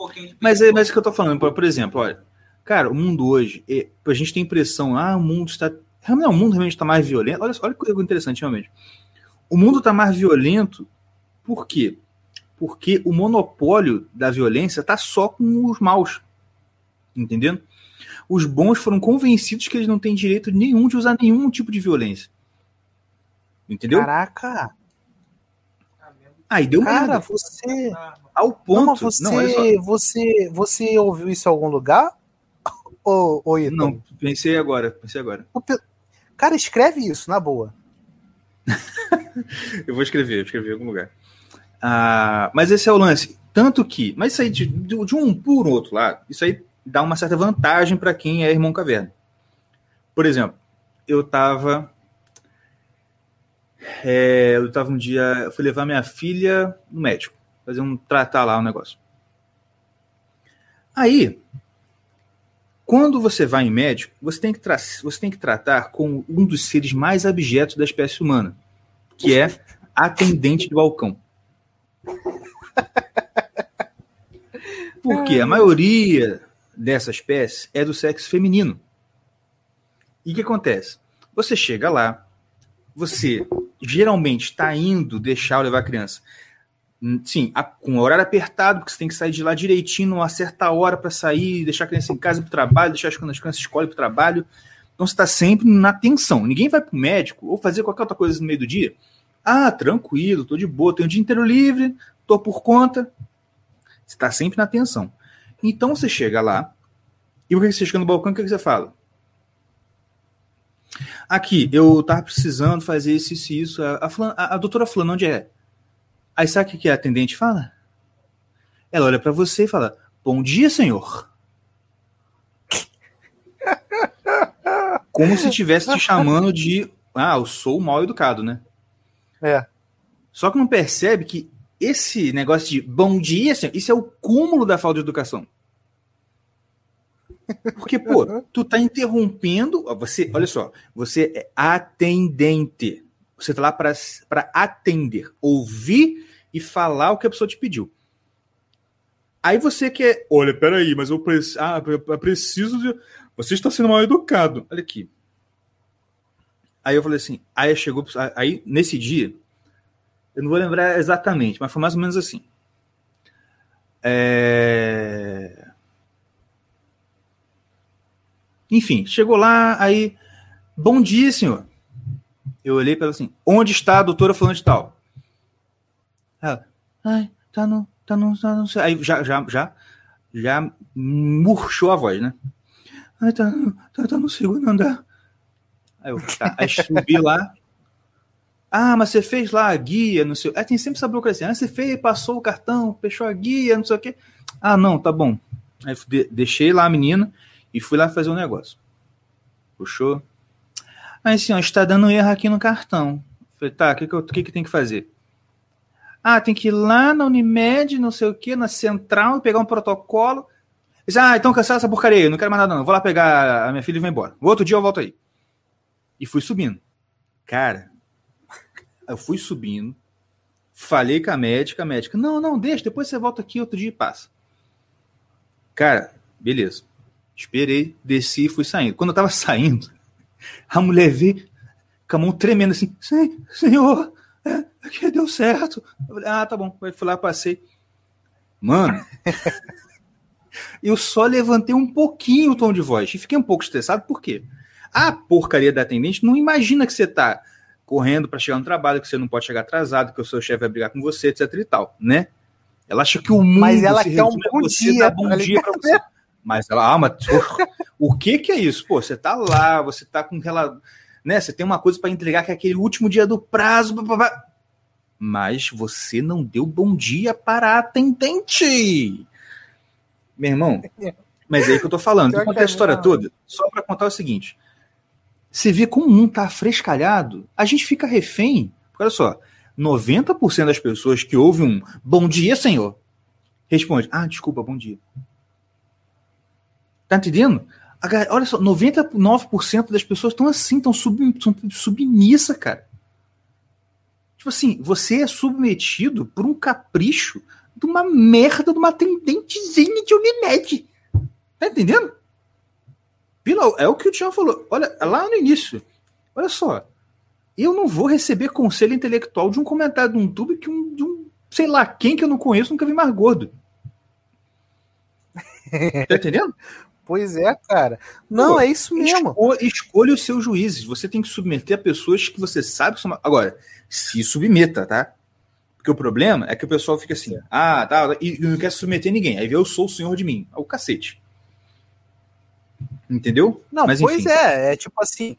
Um de Mas é mas é o que eu tô falando. Por, exemplo, olha. Cara, o mundo hoje, é, a gente tem a impressão, ah, o mundo está. Realmente, não, o mundo realmente está mais violento. Olha, só- olha que coisa interessante, realmente. O mundo está mais violento por quê? Porque o monopólio da violência está só com os maus. Entendendo? Os bons foram convencidos que eles não têm direito nenhum de usar nenhum tipo de violência. Entendeu? Caraca, Aí deu cara, merda. você. Ao Não, ponto. mas você, Não, olha só. você, você ouviu isso em algum lugar? Ô Ítalo? Não, pensei agora, pensei agora. Cara, escreve isso, na boa. Eu vou escrever, eu escrevi em algum lugar. Ah, mas esse é o lance. Tanto que, mas isso aí de, de de um por outro lado, isso aí dá uma certa vantagem para quem é irmão caverna. Por exemplo, eu tava. É, eu tava um dia. Fui levar minha filha no médico, fazer um. tratar lá o negócio. Aí, quando você vai em médico, você tem que, você tem que tratar com um dos seres mais abjetos da espécie humana, que é atendente de balcão. Porque a maioria dessas peças é do sexo feminino. E o que acontece? Você chega lá, você geralmente está indo deixar ou levar a criança. Hum, sim, a, com o horário apertado, porque você tem que sair de lá direitinho, não acerta a hora para sair, deixar a criança em casa para o trabalho, deixar as, crianças escolhem para o trabalho. Então você está sempre na tensão. Ninguém vai para o médico ou fazer qualquer outra coisa no meio do dia. Ah, tranquilo, tô de boa, tenho o dia inteiro livre, tô por conta. Você está sempre na tensão. Então você chega lá, e por que você chega no balcão, o que você fala? Aqui, eu tava precisando fazer isso, isso, isso. A, a, a doutora fulano, onde é? Aí sabe o que a atendente fala? Ela olha para você e fala: Bom dia, senhor. Como se estivesse te chamando de. Ah, eu sou mal educado, né? É. Só que não percebe que esse negócio de bom dia, senhor, isso é o cúmulo da falta de educação. Porque, pô, tu tá interrompendo. Você, olha só, você é atendente. Você tá lá para atender, ouvir e falar o que a pessoa te pediu. Aí você quer. Olha, peraí, mas eu, preciso, ah, eu preciso de. Você está sendo mal educado. Olha aqui. Aí eu falei assim. Aí chegou. Aí, nesse dia, eu não vou lembrar exatamente, mas foi mais ou menos assim. É... Enfim, chegou lá, aí. Bom dia, senhor. Eu olhei para ela assim: onde está a doutora falando de tal? Ela, ai, tá no. Tá no, tá no aí já, já, já, já murchou a voz, né? Ai, tá, tá, tá no segundo andar. Aí eu tá, aí subi lá. Ah, mas você fez lá a guia, não sei. É, tem sempre essa burocracia. Ah, você fez, passou o cartão, fechou a guia, não sei o quê. Ah, não, tá bom. Aí deixei lá a menina e fui lá fazer um negócio. Puxou. Aí ó, está dando erro aqui no cartão. Falei, tá, o que, que, que, que tem que fazer? Ah, tem que ir lá na Unimed, não sei o que, na central, pegar um protocolo. Disse, ah, então cancela essa porcaria, não quero mais nada não. Vou lá pegar a minha filha e vou embora. O outro dia eu volto aí. E fui subindo. Cara, eu fui subindo, falei com a médica, a médica, não, não, deixa, depois você volta aqui outro dia e passa. Cara, beleza. Esperei, desci e fui saindo. Quando eu tava saindo, a mulher veio com a mão tremendo assim: Senhor, é, que deu certo. Eu falei, ah, tá bom. Aí fui lá, passei. Mano, eu só levantei um pouquinho o tom de voz e fiquei um pouco estressado, por quê? A porcaria da atendente não imagina que você tá correndo para chegar no trabalho, que você não pode chegar atrasado, que o seu chefe vai brigar com você, etc e tal, né? Ela acha que o mundo Mas ela quer um bom dia, bom dia para você. Mas ela, ah, mas o que que é isso? Pô, você tá lá, você tá com aquela, né? Você tem uma coisa para entregar que é aquele último dia do prazo, blá, blá, blá. mas você não deu bom dia para a atendente. Meu irmão, mas é aí que eu tô falando. Eu contar a história toda só para contar o seguinte. Você vê como um tá frescalhado, a gente fica refém. Olha só, 90% das pessoas que ouvem um bom dia, senhor, responde: Ah, desculpa, bom dia. Tá entendendo? Olha só, 99% das pessoas estão assim, estão sub, submissa, cara. Tipo assim, você é submetido por um capricho de uma merda de uma atendentezinha de Unimed. Tá entendendo? Vila, é o que o Tião falou. Olha, lá no início. Olha só. Eu não vou receber conselho intelectual de um comentário de um YouTube que um, de um, sei lá, quem que eu não conheço nunca vi mais gordo. Tá entendendo? Pois é, cara. Não, Pô, é isso mesmo. Esco escolha os seus juízes. Você tem que submeter a pessoas que você sabe que são. Agora, se submeta, tá? Porque o problema é que o pessoal fica assim, ah, tá, e não quer submeter ninguém. Aí vê, eu sou o senhor de mim. É o cacete. Entendeu? Não, mas, pois enfim. é, é tipo assim.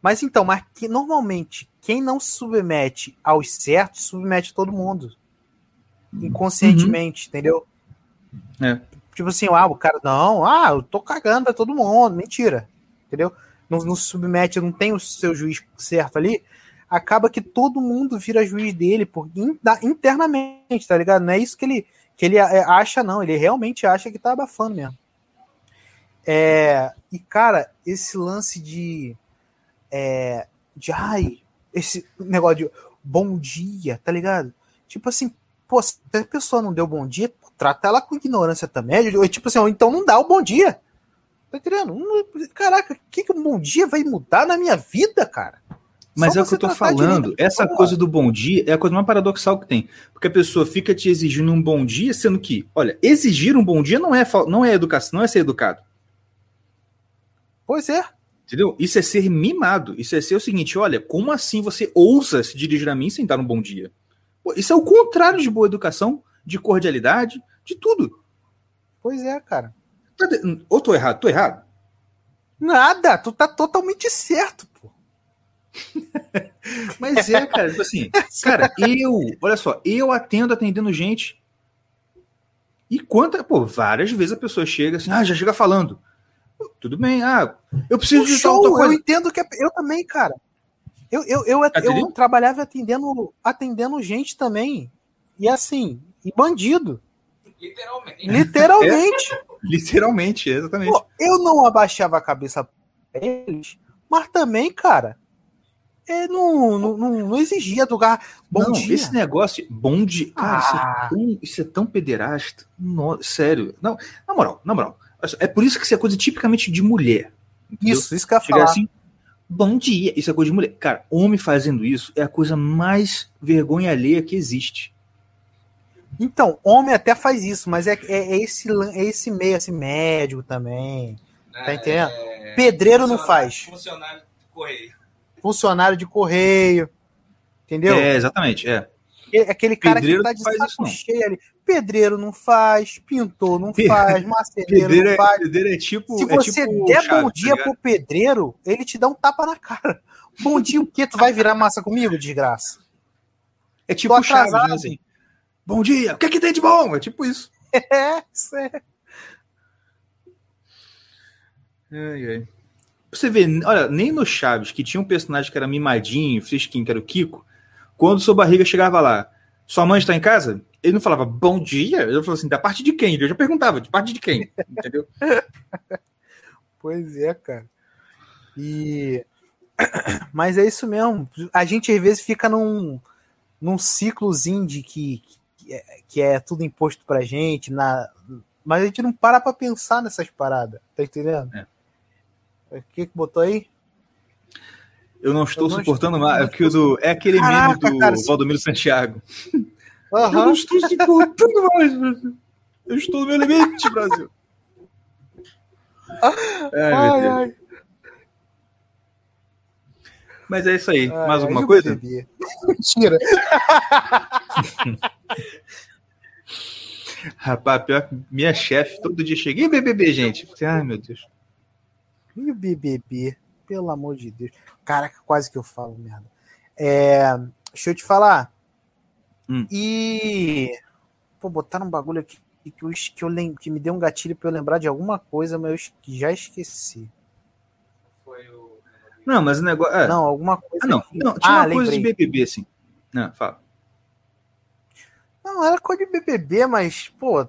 Mas então, mas que, normalmente, quem não se submete aos certos, submete todo mundo. Inconscientemente, uhum. entendeu? É. Tipo assim, ah, o cara, não, ah, eu tô cagando pra todo mundo, mentira. Entendeu? Não, não se submete, não tem o seu juiz certo ali, acaba que todo mundo vira juiz dele por, internamente, tá ligado? Não é isso que ele, que ele é, acha, não. Ele realmente acha que tá abafando mesmo. É, e, cara, esse lance de. É, de ai, esse negócio de bom dia, tá ligado? Tipo assim, pô, se a pessoa não deu bom dia, trata ela com ignorância também. Ou, tipo assim, então não dá o bom dia. Tá entendendo? Caraca, o que, que um bom dia vai mudar na minha vida, cara? Mas Só é o que eu tô falando. Essa coisa do bom dia é a coisa mais paradoxal que tem. Porque a pessoa fica te exigindo um bom dia, sendo que, olha, exigir um bom dia não é, não é educação, não é ser educado. Pois é. Entendeu? Isso é ser mimado. Isso é ser o seguinte: olha, como assim você ousa se dirigir a mim sem dar um bom dia? Pô, isso é o contrário de boa educação, de cordialidade, de tudo. Pois é, cara. Tá ou tô errado? Tô errado? Nada, tu tá totalmente certo, pô. Mas é, cara, tipo assim, cara, eu, olha só, eu atendo atendendo gente. E quanta, pô, várias vezes a pessoa chega assim, ah, já chega falando. Tudo bem, ah, eu preciso de show, tal coisa. Eu entendo que é, eu também, cara. Eu, eu, eu, eu, eu trabalhava atendendo, atendendo gente também. E assim, e bandido. Literalmente. Literalmente. É, literalmente, exatamente. Pô, eu não abaixava a cabeça pra eles, mas também, cara, é, não, não, não, exigia do lugar. Bom não, dia. Esse negócio, bom dia. Cara, ah. isso, é tão, isso é tão pederasta. No, sério. Não, na moral, na moral. É por isso que isso é coisa tipicamente de mulher. Entendeu? Isso, isso que eu falar. assim, bom dia. Isso é coisa de mulher. Cara, homem fazendo isso é a coisa mais vergonha alheia que existe. Então, homem até faz isso, mas é, é, é esse, é esse meio, assim, médico também. É, tá entendendo? É, Pedreiro não faz. Funcionário de correio. Funcionário de correio. Entendeu? É, exatamente, é. Aquele cara Pedreiro que tá de saco cheio ali. Pedreiro não faz, pintor não faz, marceneiro pedreiro não é- faz. É, pedreiro é tipo. Se é você tipo der bom tá dia tá pro pedreiro, ele te dá um tapa na cara. Bom dia o quê? Tu vai virar massa comigo, desgraça? É tipo o Chaves, né, assim. Bom dia, o que é que tem de bom? É tipo isso. É, isso é. Ai, ai. Você vê, olha, nem no Chaves, que tinha um personagem que era mimadinho, fresquinho, que era o Kiko, quando sua barriga chegava lá, sua mãe está em casa? Ele não falava bom dia, ele falou assim, da parte de quem? Eu já perguntava, de parte de quem? Entendeu? pois é, cara. E. Mas é isso mesmo. A gente às vezes fica num, num ciclozinho de que, que, é, que é tudo imposto pra gente, na... mas a gente não para pra pensar nessas paradas, tá entendendo? É. O que, que botou aí? Eu não estou eu não suportando estou, mais. É, que do, é aquele Caraca, meme do cara, Valdomiro Santiago. Uhum. Eu não estou suportando mais, Brasil. Eu estou no meu limite, Brasil. Ai, ai, ai. Mas é isso aí. Ai, Mais alguma coisa? Mentira. Rapaz, pior que minha chefe todo dia chega. E BBB, gente? Ai, meu Deus. E o BBB? Pelo amor de Deus. Caraca, quase que eu falo merda. É, deixa eu te falar. Hum. E. Pô, botaram um bagulho aqui que, eu, que, eu lem, que me deu um gatilho pra eu lembrar de alguma coisa, mas eu já esqueci. Não, mas o negócio. É. Não, alguma coisa. Ah, não, não, tinha ah, uma coisa de BBB, assim. Não, fala. Não, era coisa de BBB, mas, pô,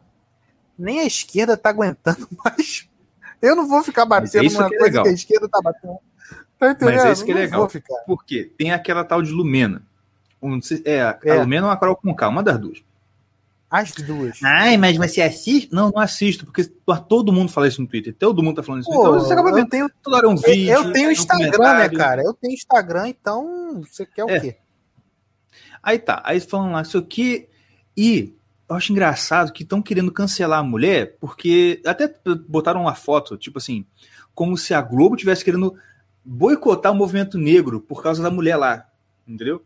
nem a esquerda tá aguentando mais. Eu não vou ficar batendo numa que é coisa que a esquerda tá batendo. Tá Mas é isso que é legal. Porque tem aquela tal de Lumena. Um, é, a, é. a Lumena ou a Carol Conká, uma das duas. As duas. Ai, mas você assiste? Não, não assisto, porque todo mundo fala isso no Twitter. Todo mundo tá falando isso. Pô, então você acaba vendo. Tenho, toda hora um vídeo. Eu tenho Instagram, né, cara? Eu tenho Instagram, então você quer o é. quê? Aí tá, aí falando lá, isso aqui. E eu acho engraçado que estão querendo cancelar a mulher, porque até botaram uma foto, tipo assim, como se a Globo tivesse querendo boicotar o movimento negro por causa da mulher lá. Entendeu?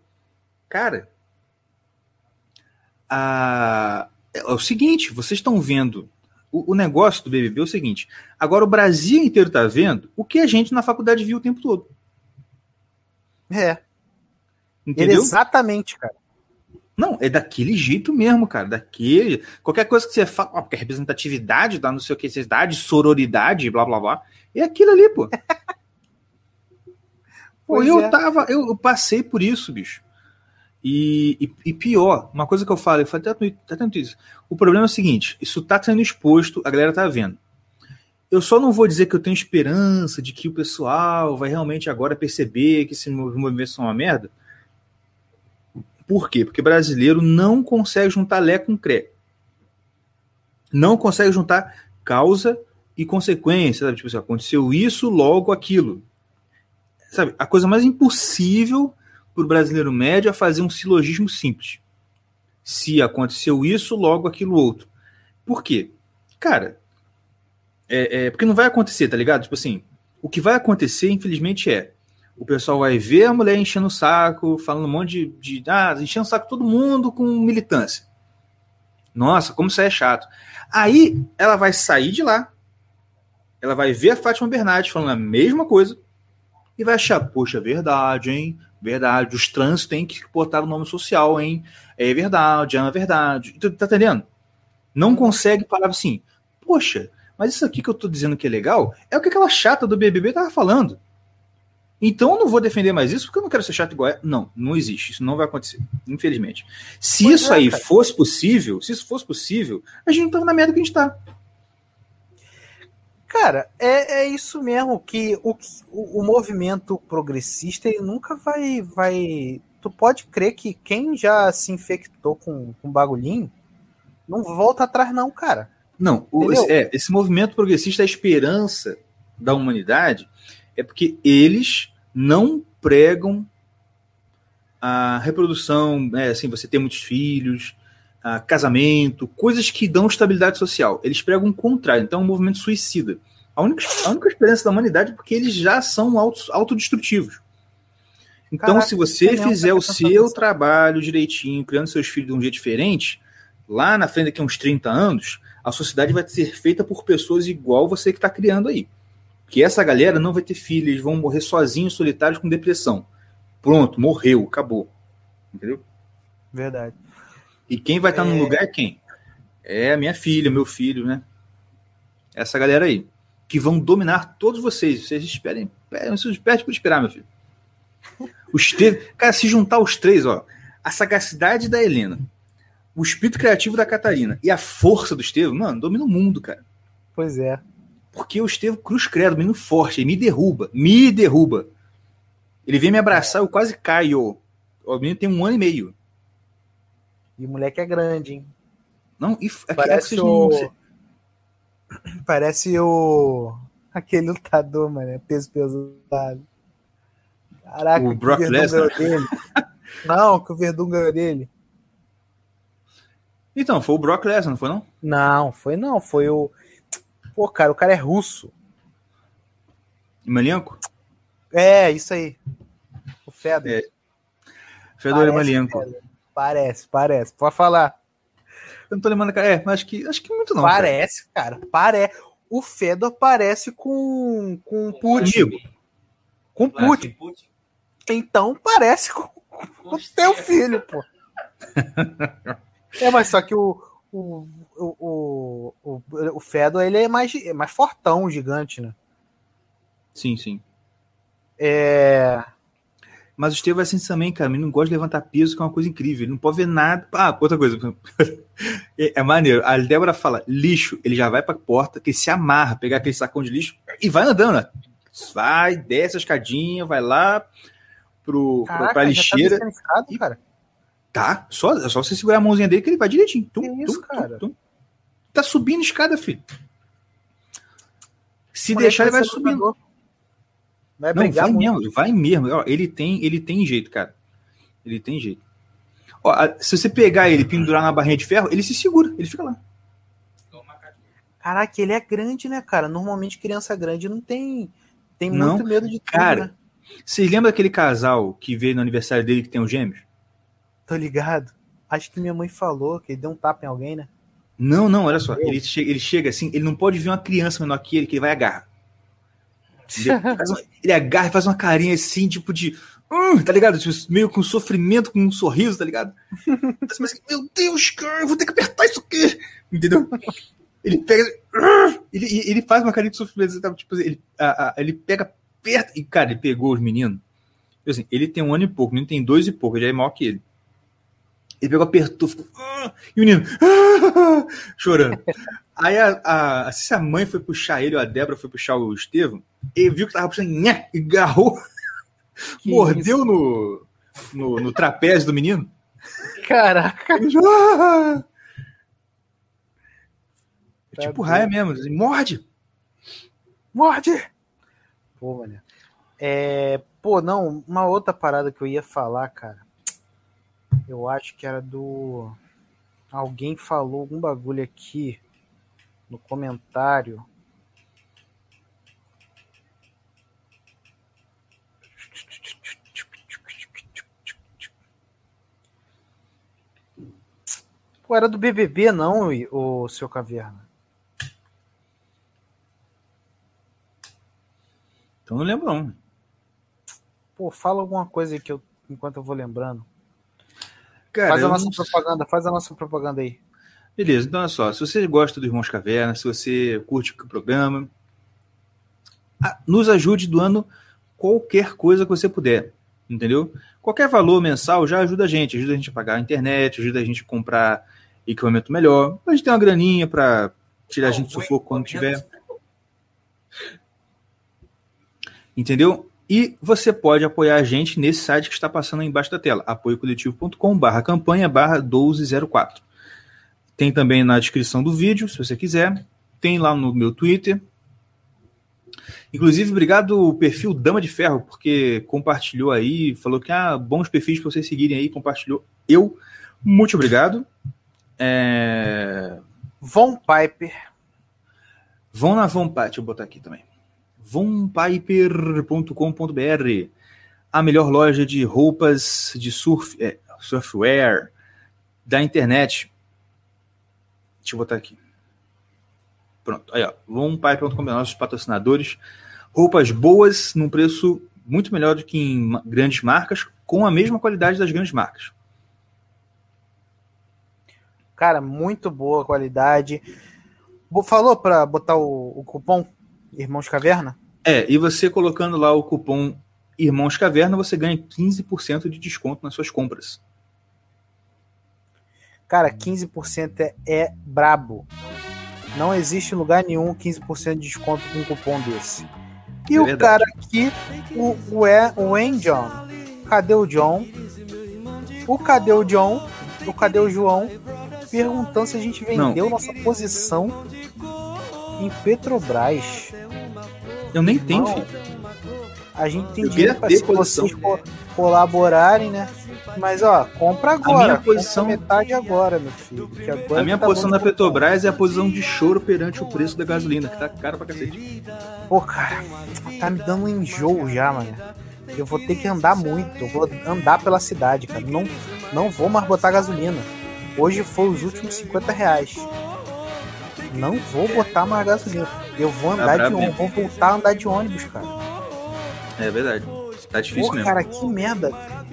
Cara, a... é o seguinte, vocês estão vendo. O, o, negócio do BBB é o seguinte. Agora o Brasil inteiro está vendo o que a gente na faculdade viu o tempo todo. É. Entendeu? Exatamente, cara. Não, é daquele jeito mesmo, cara. Daquele. Qualquer coisa que você fala, ó, porque a representatividade dá não sei o que, necessidade, sororidade, blá blá blá. É aquilo ali, pô. pô, eu é. tava. Eu, eu, passei por isso, bicho. E, e, e, pior, uma coisa que eu falo, eu falei até tanto isso. O problema é o seguinte: isso tá sendo exposto, a galera tá vendo. Eu só não vou dizer que eu tenho esperança de que o pessoal vai realmente agora perceber que esse movimento é uma merda Por quê? Porque brasileiro não consegue juntar Lé com Cré. Não consegue juntar causa e consequência. Sabe? Tipo assim, aconteceu isso, logo aquilo. Sabe? A coisa mais impossível para o brasileiro médio é fazer um silogismo simples. Se aconteceu isso, logo aquilo outro. Por quê? Cara, é, é, porque não vai acontecer, tá ligado? Tipo assim, o que vai acontecer, infelizmente, é o pessoal vai ver a mulher enchendo o saco, falando um monte de. de ah, enchendo o saco todo mundo com militância. Nossa, como isso é chato. Aí ela vai sair de lá, ela vai ver a Fátima Bernardes falando a mesma coisa e vai achar, poxa, verdade, hein? Verdade, os trans têm que botar o nome social, hein? É verdade, é verdade. Tu tá entendendo? Não consegue falar assim, poxa, mas isso aqui que eu tô dizendo que é legal é o que aquela chata do BBB tava falando. Então eu não vou defender mais isso porque eu não quero ser chato igual. É. Não, não existe. Isso não vai acontecer. Infelizmente. Se pois isso é, aí cara. fosse possível, se isso fosse possível, a gente não tava na merda que a gente tá. Cara, é, é isso mesmo que o, o, o movimento progressista ele nunca vai, vai. Tu pode crer que quem já se infectou com, com bagulhinho não volta atrás, não, cara. Não, o, é, esse movimento progressista, a esperança da humanidade, é porque eles não pregam a reprodução, é, assim, você ter muitos filhos, casamento, coisas que dão estabilidade social. Eles pregam o contrário, então é um movimento suicida. A única, a única esperança da humanidade é porque eles já são auto, autodestrutivos. Então, Caraca, se você fizer o seu trabalho direitinho, criando seus filhos de um jeito diferente, lá na frente, daqui a uns 30 anos, a sociedade vai ser feita por pessoas igual você que está criando aí. Que essa galera não vai ter filhos, eles vão morrer sozinhos, solitários, com depressão. Pronto, morreu, acabou. Entendeu? Verdade. E quem vai estar é... no lugar é quem? É a minha filha, meu filho, né? Essa galera aí. Que vão dominar todos vocês. Vocês esperem. Vocês esperem por esperar, meu filho. Os três. Cara, se juntar os três, ó. A sagacidade da Helena, o espírito criativo da Catarina e a força do Estevam, mano, domina o mundo, cara. Pois é. Porque o Estevam cruz credo, menino forte, ele me derruba, me derruba. Ele vem me abraçar, eu quase caio. O menino tem um ano e meio. E o moleque é grande, hein? Não, e é parece é o... Não... Parece o... Aquele lutador, mano, é peso pesado. Caraca, o Brock Lesnar. não, que o Verdun ganhou dele. Então, foi o Brock Lesnar, não foi não? Não, foi não, foi o Pô, cara, o cara é russo. Emelianko? É, isso aí. O Fedor. É. Fedor Emelianko. Parece, parece. Pode falar. Eu não tô lembrando, cara. É, mas acho que, acho que muito não. Parece, cara. cara parece. O Fedor parece com, com Putin. Amigo. Com Putin. Putin. Então parece com, com o teu filho, pô. é, mas só que o, o, o, o, o Fedor ele é mais, é mais fortão, gigante, né? Sim, sim. É... Mas o Estevam é assim também, cara. Ele não gosta de levantar peso, que é uma coisa incrível. Ele não pode ver nada. Ah, outra coisa. é, é maneiro. A Débora fala lixo, ele já vai pra porta, que se amarra, pegar aquele sacão de lixo e vai andando. Né? Vai, desce a escadinha, vai lá pro, Caraca, pra tá lixeira. Tá e, cara. Tá, só, é só você segurar a mãozinha dele que ele vai direitinho. Tum, que isso, tum, cara? Tum, tá subindo escada, filho. Se deixar, ele vai subindo. Vai Não, vai mesmo, vai mesmo. Ó, ele tem, ele tem jeito, cara. Ele tem jeito. Ó, se você pegar ele e pendurar na barrinha de ferro, ele se segura, ele fica lá. Caraca, ele é grande, né, cara? Normalmente criança grande não tem tem muito não, medo de tudo, cara. Né? Vocês lembram daquele casal que veio no aniversário dele que tem os gêmeos? Tô ligado. Acho que minha mãe falou que ele deu um tapa em alguém, né? Não, não, olha só. Ele chega, ele chega assim, ele não pode ver uma criança menor que ele, que ele vai agarrar. Ele, agarra e faz uma carinha assim, tipo de. Uh, tá ligado? Tipo, meio com sofrimento, com um sorriso, tá ligado? Mas, meu Deus, cara, eu vou ter que apertar isso aqui. Entendeu? Ele pega. Ele, ele faz uma carinha de sofrimento. Tipo, ele, a, a, ele pega, aperta. E, cara, ele pegou os meninos. Assim, ele tem um ano e pouco, o menino tem dois e pouco, ele já é maior que ele. Ele pegou, apertou, ficou. Ah! E o menino ah! chorando. Aí a, a, se a mãe foi puxar ele, ou a Débora foi puxar o Estevam, ele viu que tava puxando, nhé, e agarrou, que mordeu no, no, no, trapézio do menino. Caraca. Ah! É Tá tipo raia mesmo, assim, morde! Morde! Pô, mano. É, pô, não, uma outra parada que eu ia falar, cara. Eu acho que era do. Alguém falou algum bagulho aqui no comentário. Pô, era do BBB, não, o seu Caverna? Então não lembro não. Pô, fala alguma coisa aí que eu, enquanto eu vou lembrando. Cara, faz a nossa não- propaganda, faz a nossa propaganda aí. Beleza, então olha só, se você gosta do Irmãos Caverna, se você curte o programa, nos ajude doando qualquer coisa que você puder, entendeu? Qualquer valor mensal já ajuda a gente, ajuda a gente a pagar a internet, ajuda a gente a comprar equipamento melhor, a gente tem uma graninha para tirar a gente do sufoco quando tiver. Entendeu? E você pode apoiar a gente nesse site que está passando aí embaixo da tela, apoiocoletivo.com barra campanha barra 1204. Tem também na descrição do vídeo, se você quiser. Tem lá no meu Twitter. Inclusive, obrigado o perfil Dama de Ferro, porque compartilhou aí, falou que ah, bons perfis para vocês seguirem aí, compartilhou. Eu, muito obrigado. É... Von Piper. Vão na Vonpiper, deixa eu botar aqui também. vonpiper.com.br A melhor loja de roupas de surf, é, surfwear da internet. Deixa eu botar aqui. Pronto, aí ó, vonpiper.com.br, nossos patrocinadores. Roupas boas num preço muito melhor do que em grandes marcas, com a mesma qualidade das grandes marcas. Cara, muito boa qualidade. Falou pra botar o, o cupom Irmãos Caverna? É, e você colocando lá o cupom Irmãos Caverna, você ganha 15% de desconto nas suas compras. Cara, 15% é, é brabo. Não existe lugar nenhum 15% de desconto com um cupom desse. E É o verdade. cara aqui, o, o, é, o En John. Cadê o John? O cadê o John? O cadê o João? Perguntando se a gente vendeu nossa posição em Petrobras. Eu nem tenho, Não. filho. A gente tem Eu dinheiro ter se vocês colaborarem, né? Mas ó, compra agora. minha compra posição- metade agora, meu filho. agora A minha tá posição da de. Petrobras é a posição de choro perante o preço da gasolina, que tá caro pra cacete. Pô, cara, tá me dando um enjoo já, mano. Eu vou ter que andar muito. Eu vou andar pela cidade, cara. Não, não vou mais botar gasolina. Hoje foi os últimos 50 reais. Não vou botar mais gasolina. Eu vou andar de brabo ônibus. Vou voltar a andar de ônibus, cara. É verdade. Tá difícil Pô, mesmo. cara, que merda.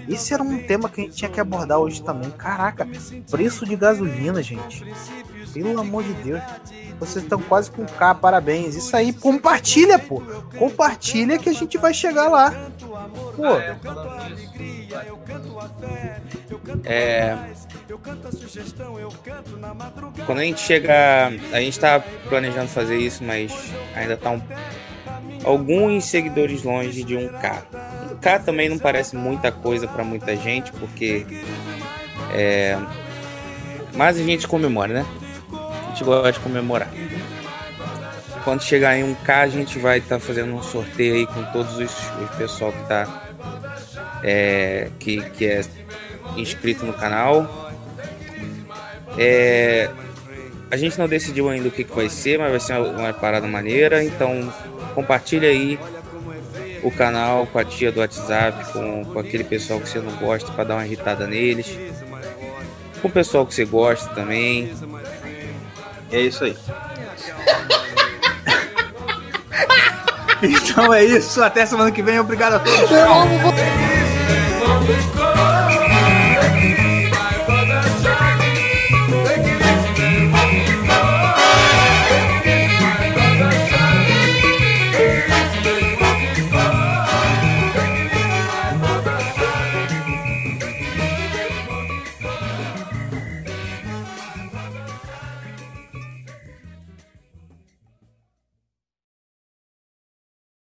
Esse era um tema que a gente tinha que abordar hoje também. Caraca, preço de gasolina, gente. Pelo amor de Deus. Vocês estão quase com K, parabéns. Isso aí, compartilha, pô. Compartilha que a gente vai chegar lá. Pô, É, quando a gente chega, a gente tá planejando fazer isso, mas ainda tá um, alguns seguidores longe de 1k. 1k também não parece muita coisa para muita gente, porque é, mas a gente comemora, né? A gente gosta de comemorar. Quando chegar em 1k, a gente vai estar fazendo um sorteio aí com todos os, os pessoal que tá é, que, que é inscrito no canal. É, a gente não decidiu ainda o que, que vai ser, mas vai ser uma parada maneira. Então compartilha aí o canal com a tia do WhatsApp, com, com aquele pessoal que você não gosta para dar uma irritada neles. Com o pessoal que você gosta também. É isso aí. então é isso. Até semana que vem. Obrigado a todos. eu amo você.